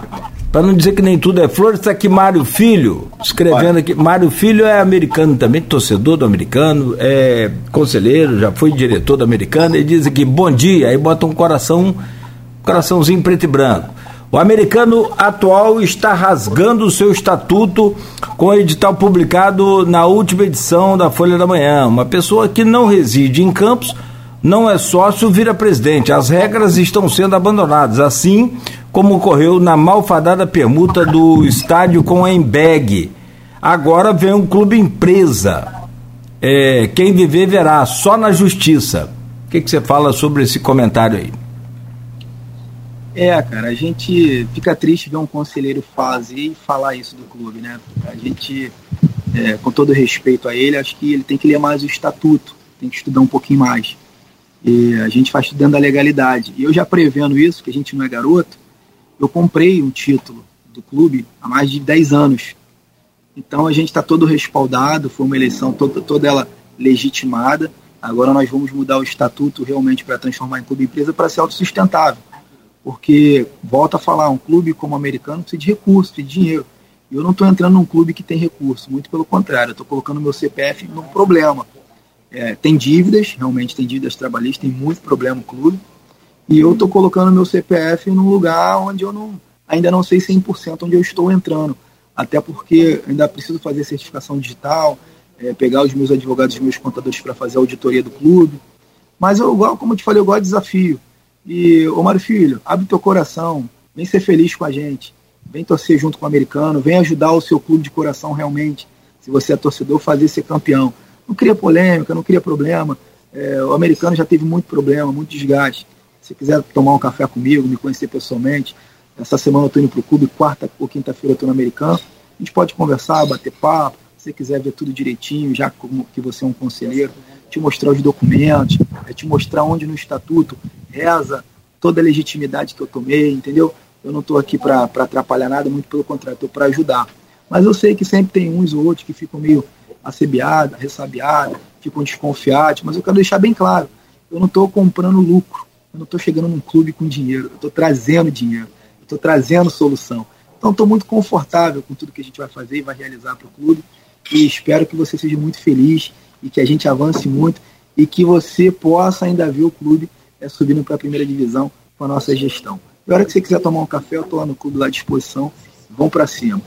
Para não dizer que nem tudo é flores, está aqui Mário Filho, escrevendo aqui. Mário Filho é americano também, torcedor do americano, é conselheiro, já foi diretor do americano, e diz aqui, bom dia, aí bota um coração, coraçãozinho preto e branco. O americano atual está rasgando o seu estatuto com o edital publicado na última edição da Folha da Manhã. Uma pessoa que não reside em Campos não é sócio vira presidente. As regras estão sendo abandonadas, assim como ocorreu na malfadada permuta do estádio com a Embeg. Agora vem um clube empresa. É, quem viver verá, só na justiça. O que, que você fala sobre esse comentário aí? É, cara, a gente fica triste ver um conselheiro fazer e falar isso do clube, né? A gente, é, com todo respeito a ele, acho que ele tem que ler mais o estatuto, tem que estudar um pouquinho mais. E a gente faz dentro da legalidade. E eu já prevendo isso, que a gente não é garoto, eu comprei um título do clube há mais de 10 anos. Então a gente está todo respaldado, foi uma eleição toda, toda ela legitimada. Agora nós vamos mudar o estatuto realmente para transformar em clube empresa para ser autossustentável. Porque, volta a falar, um clube como o americano precisa de recursos, precisa de dinheiro. Eu não estou entrando num clube que tem recurso, muito pelo contrário, eu estou colocando meu CPF num problema. É, tem dívidas, realmente tem dívidas trabalhistas, tem muito problema no clube, e eu estou colocando meu CPF num lugar onde eu não, ainda não sei 100% onde eu estou entrando, até porque ainda preciso fazer certificação digital, é, pegar os meus advogados, os meus contadores para fazer a auditoria do clube. Mas eu, como eu te falei, eu gosto de desafio. E, ô Mário Filho, abre teu coração, vem ser feliz com a gente, vem torcer junto com o americano, vem ajudar o seu clube de coração realmente, se você é torcedor, fazer ser campeão. Não cria polêmica, não cria problema. É, o americano já teve muito problema, muito desgaste. Se quiser tomar um café comigo, me conhecer pessoalmente, essa semana eu estou indo para o clube, quarta ou quinta-feira eu estou no americano. A gente pode conversar, bater papo, se quiser ver tudo direitinho, já como que você é um conselheiro, te mostrar os documentos, é te mostrar onde no estatuto reza toda a legitimidade que eu tomei, entendeu? Eu não estou aqui para atrapalhar nada, muito pelo contrário, estou para ajudar. Mas eu sei que sempre tem uns ou outros que ficam meio assebiados, ressabiados, ficam desconfiados, mas eu quero deixar bem claro, eu não estou comprando lucro, eu não estou chegando num clube com dinheiro, eu estou trazendo dinheiro, eu estou trazendo solução. Então estou muito confortável com tudo que a gente vai fazer e vai realizar para o clube e espero que você seja muito feliz e que a gente avance muito e que você possa ainda ver o clube é, subindo para a primeira divisão com a nossa gestão. E a hora que você quiser tomar um café, eu estou lá no clube lá à disposição. Vão para cima.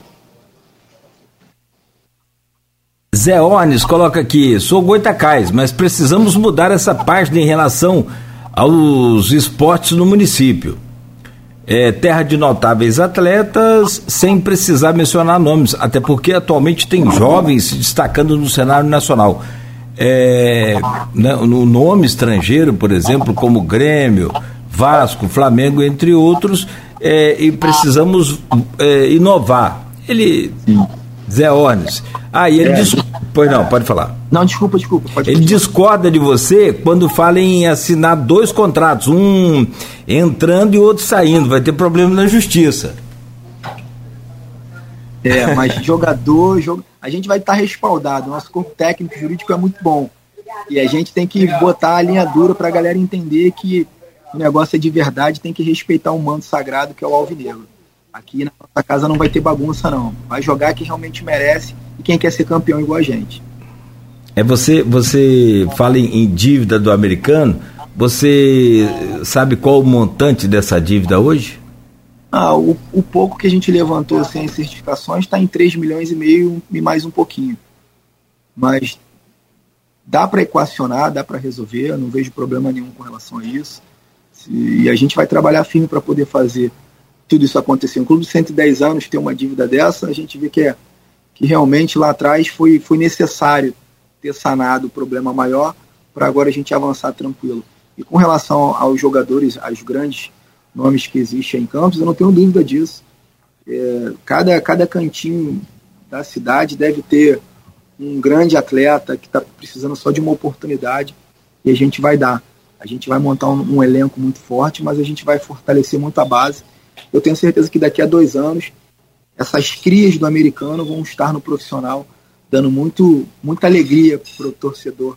Zé Ornes coloca aqui, sou Goitacás, mas precisamos mudar essa página em relação aos esportes no município é, terra de notáveis atletas, sem precisar mencionar nomes, até porque atualmente tem jovens se destacando no cenário nacional. É, né, no nome estrangeiro, por exemplo, como Grêmio, Vasco, Flamengo, entre outros, é, e precisamos é, inovar. Ele, Zé Ornes, ah, e ele é. pois não, pode falar. Não, desculpa, desculpa. Pode Ele discorda de você quando fala em assinar dois contratos, um entrando e outro saindo. Vai ter problema na justiça. É, mas jogador, jogo, a gente vai estar respaldado. Nosso corpo técnico jurídico é muito bom. E a gente tem que botar a linha dura para a galera entender que o negócio é de verdade, tem que respeitar o manto sagrado que é o alvinegro. Aqui na nossa casa não vai ter bagunça, não. Vai jogar quem realmente merece e quem quer ser campeão igual a gente. É você, você fala em, dívida do americano. Você sabe qual o montante dessa dívida hoje? Ah, o, o pouco que a gente levantou sem certificações está em 3 milhões e meio e mais um pouquinho. Mas dá para equacionar, dá para resolver, não vejo problema nenhum com relação a isso. E a gente vai trabalhar firme para poder fazer tudo isso acontecer. Um clube de 110 anos ter uma dívida dessa, a gente vê que, é, que realmente lá atrás foi, foi necessário ter sanado o problema maior para agora a gente avançar tranquilo. E com relação aos jogadores, aos grandes nomes que existem em Campos, eu não tenho dúvida disso. É, cada, cada cantinho da cidade deve ter um grande atleta que está precisando só de uma oportunidade e a gente vai dar. A gente vai montar um, um, elenco muito forte, mas a gente vai fortalecer muito a base. Eu tenho certeza que daqui a dois anos essas crias do americano vão estar no profissional dando muito, muita alegria para o torcedor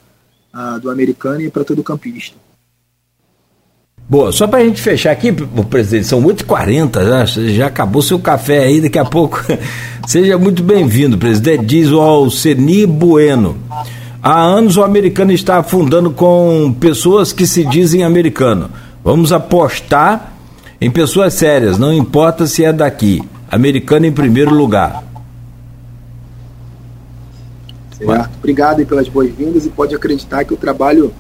uh, do americano e para todo campista. Boa, só para a gente fechar aqui, presidente, são 8h40, já, já acabou seu café aí, daqui a pouco. Seja muito bem-vindo, presidente. Diz o Alceni Bueno. Há anos o americano está afundando com pessoas que se dizem americano. Vamos apostar em pessoas sérias, não importa se é daqui. Americano em primeiro lugar. Certo? Obrigado pelas boas-vindas e pode acreditar que o trabalho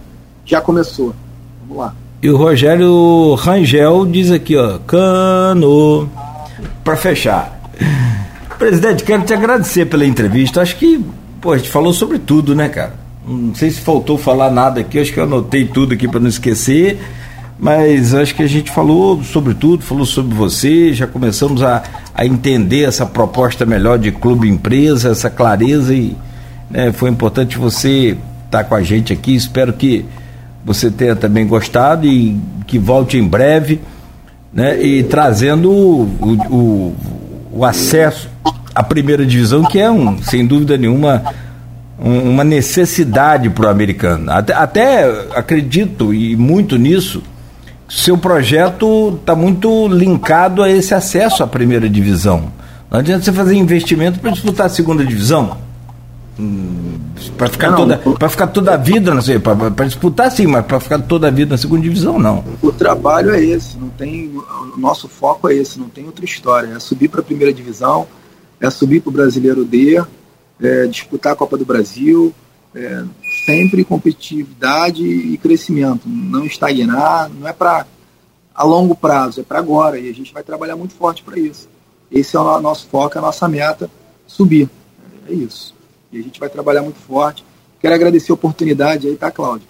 já começou. Vamos lá. E o Rogério Rangel diz aqui, ó, cano. Para fechar. Presidente, quero te agradecer pela entrevista. Acho que, pô, a gente falou sobre tudo, né, cara? Não sei se faltou falar nada aqui, acho que eu anotei tudo aqui para não esquecer. Mas acho que a gente falou sobre tudo, falou sobre você, já começamos a, a entender essa proposta melhor de clube empresa, essa clareza e né? Foi importante você estar tá com a gente aqui. Espero que você tenha também gostado e que volte em breve, né? E trazendo o, o, o acesso à primeira divisão, que é um, sem dúvida nenhuma, um, uma necessidade para o americano. Até, até acredito e muito nisso. Seu projeto está muito linkado a esse acesso à primeira divisão Não adianta você fazer investimento para disputar a segunda divisão. Hum, para ficar, toda, ficar toda a vida, não sei, para disputar sim, mas para ficar toda a vida na segunda divisão, não. O trabalho é esse, não tem. O nosso foco é esse, não tem outra história. É subir para a primeira divisão, é subir para o brasileiro D, é disputar a Copa do Brasil, é sempre competitividade e crescimento, não estagnar, não é para a longo prazo, é para agora, e a gente vai trabalhar muito forte para isso. Esse é o nosso foco, é a nossa meta, subir. É isso. E a gente vai trabalhar muito forte. Quero agradecer a oportunidade aí, tá, Cláudio?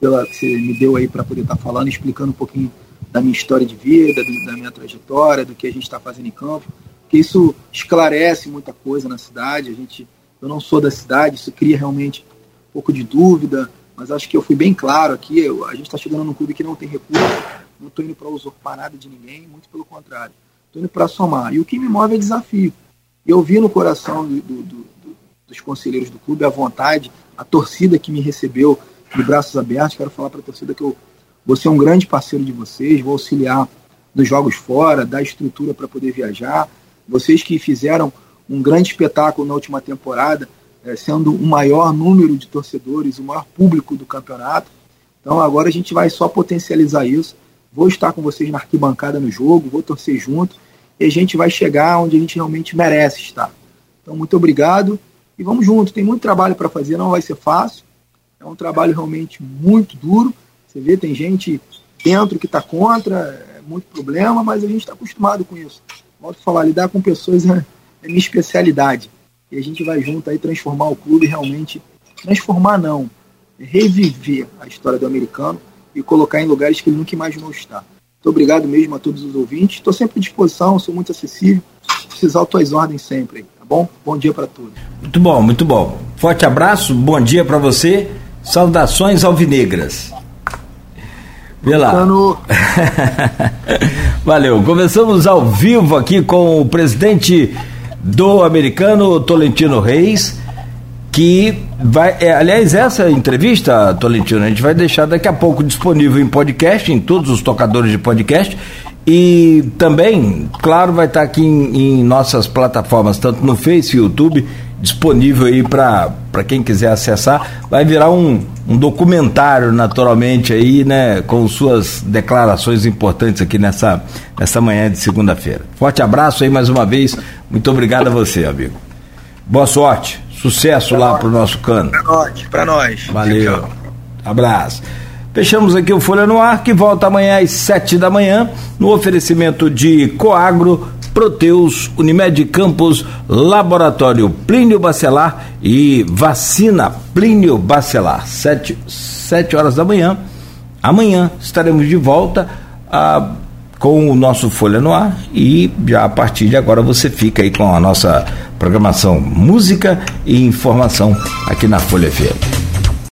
Pela que você me deu aí para poder estar tá falando, explicando um pouquinho da minha história de vida, do, da minha trajetória, do que a gente está fazendo em campo, que isso esclarece muita coisa na cidade. A gente, eu não sou da cidade, isso cria realmente um pouco de dúvida, mas acho que eu fui bem claro aqui. Eu, a gente está chegando num clube que não tem recurso, não estou indo para usurpar nada de ninguém, muito pelo contrário, estou indo para somar. E o que me move é desafio. Eu vi no coração do, do, do dos conselheiros do clube, a vontade, a torcida que me recebeu de braços abertos. Quero falar para a torcida que eu vou ser um grande parceiro de vocês, vou auxiliar nos jogos fora, dar estrutura para poder viajar. Vocês que fizeram um grande espetáculo na última temporada, sendo o maior número de torcedores, o maior público do campeonato. Então agora a gente vai só potencializar isso. Vou estar com vocês na arquibancada no jogo, vou torcer junto e a gente vai chegar onde a gente realmente merece estar. Então, muito obrigado e vamos junto. Tem muito trabalho para fazer, não vai ser fácil. É um trabalho realmente muito duro. Você vê, tem gente dentro que está contra, é muito problema, mas a gente está acostumado com isso. Volto a falar, lidar com pessoas é, é minha especialidade. E a gente vai junto aí transformar o clube realmente. Transformar não, reviver a história do americano e colocar em lugares que ele nunca imaginou estar. Muito obrigado mesmo a todos os ouvintes. Estou sempre à disposição, sou muito acessível. Precisar tuas ordens sempre bom? Bom dia para todos. Muito bom, muito bom. Forte abraço, bom dia para você. Saudações alvinegras. Vê lá. Valeu. Começamos ao vivo aqui com o presidente do americano, Tolentino Reis, que vai. É, aliás, essa entrevista, Tolentino, a gente vai deixar daqui a pouco disponível em podcast, em todos os tocadores de podcast. E também, claro, vai estar aqui em, em nossas plataformas, tanto no Face YouTube, disponível aí para quem quiser acessar. Vai virar um, um documentário, naturalmente, aí, né, com suas declarações importantes aqui nessa, nessa manhã de segunda-feira. Forte abraço aí mais uma vez. Muito obrigado a você, amigo. Boa sorte, sucesso pra lá nós. pro nosso cano. Pra nós, nós. Valeu. Tchau. Abraço. Fechamos aqui o Folha no Ar, que volta amanhã às sete da manhã, no oferecimento de Coagro, Proteus, Unimed Campos, Laboratório Plínio Bacelar e Vacina Plínio Bacelar. Sete, sete horas da manhã. Amanhã estaremos de volta a, com o nosso Folha no Ar e já a partir de agora você fica aí com a nossa programação música e informação aqui na Folha FM.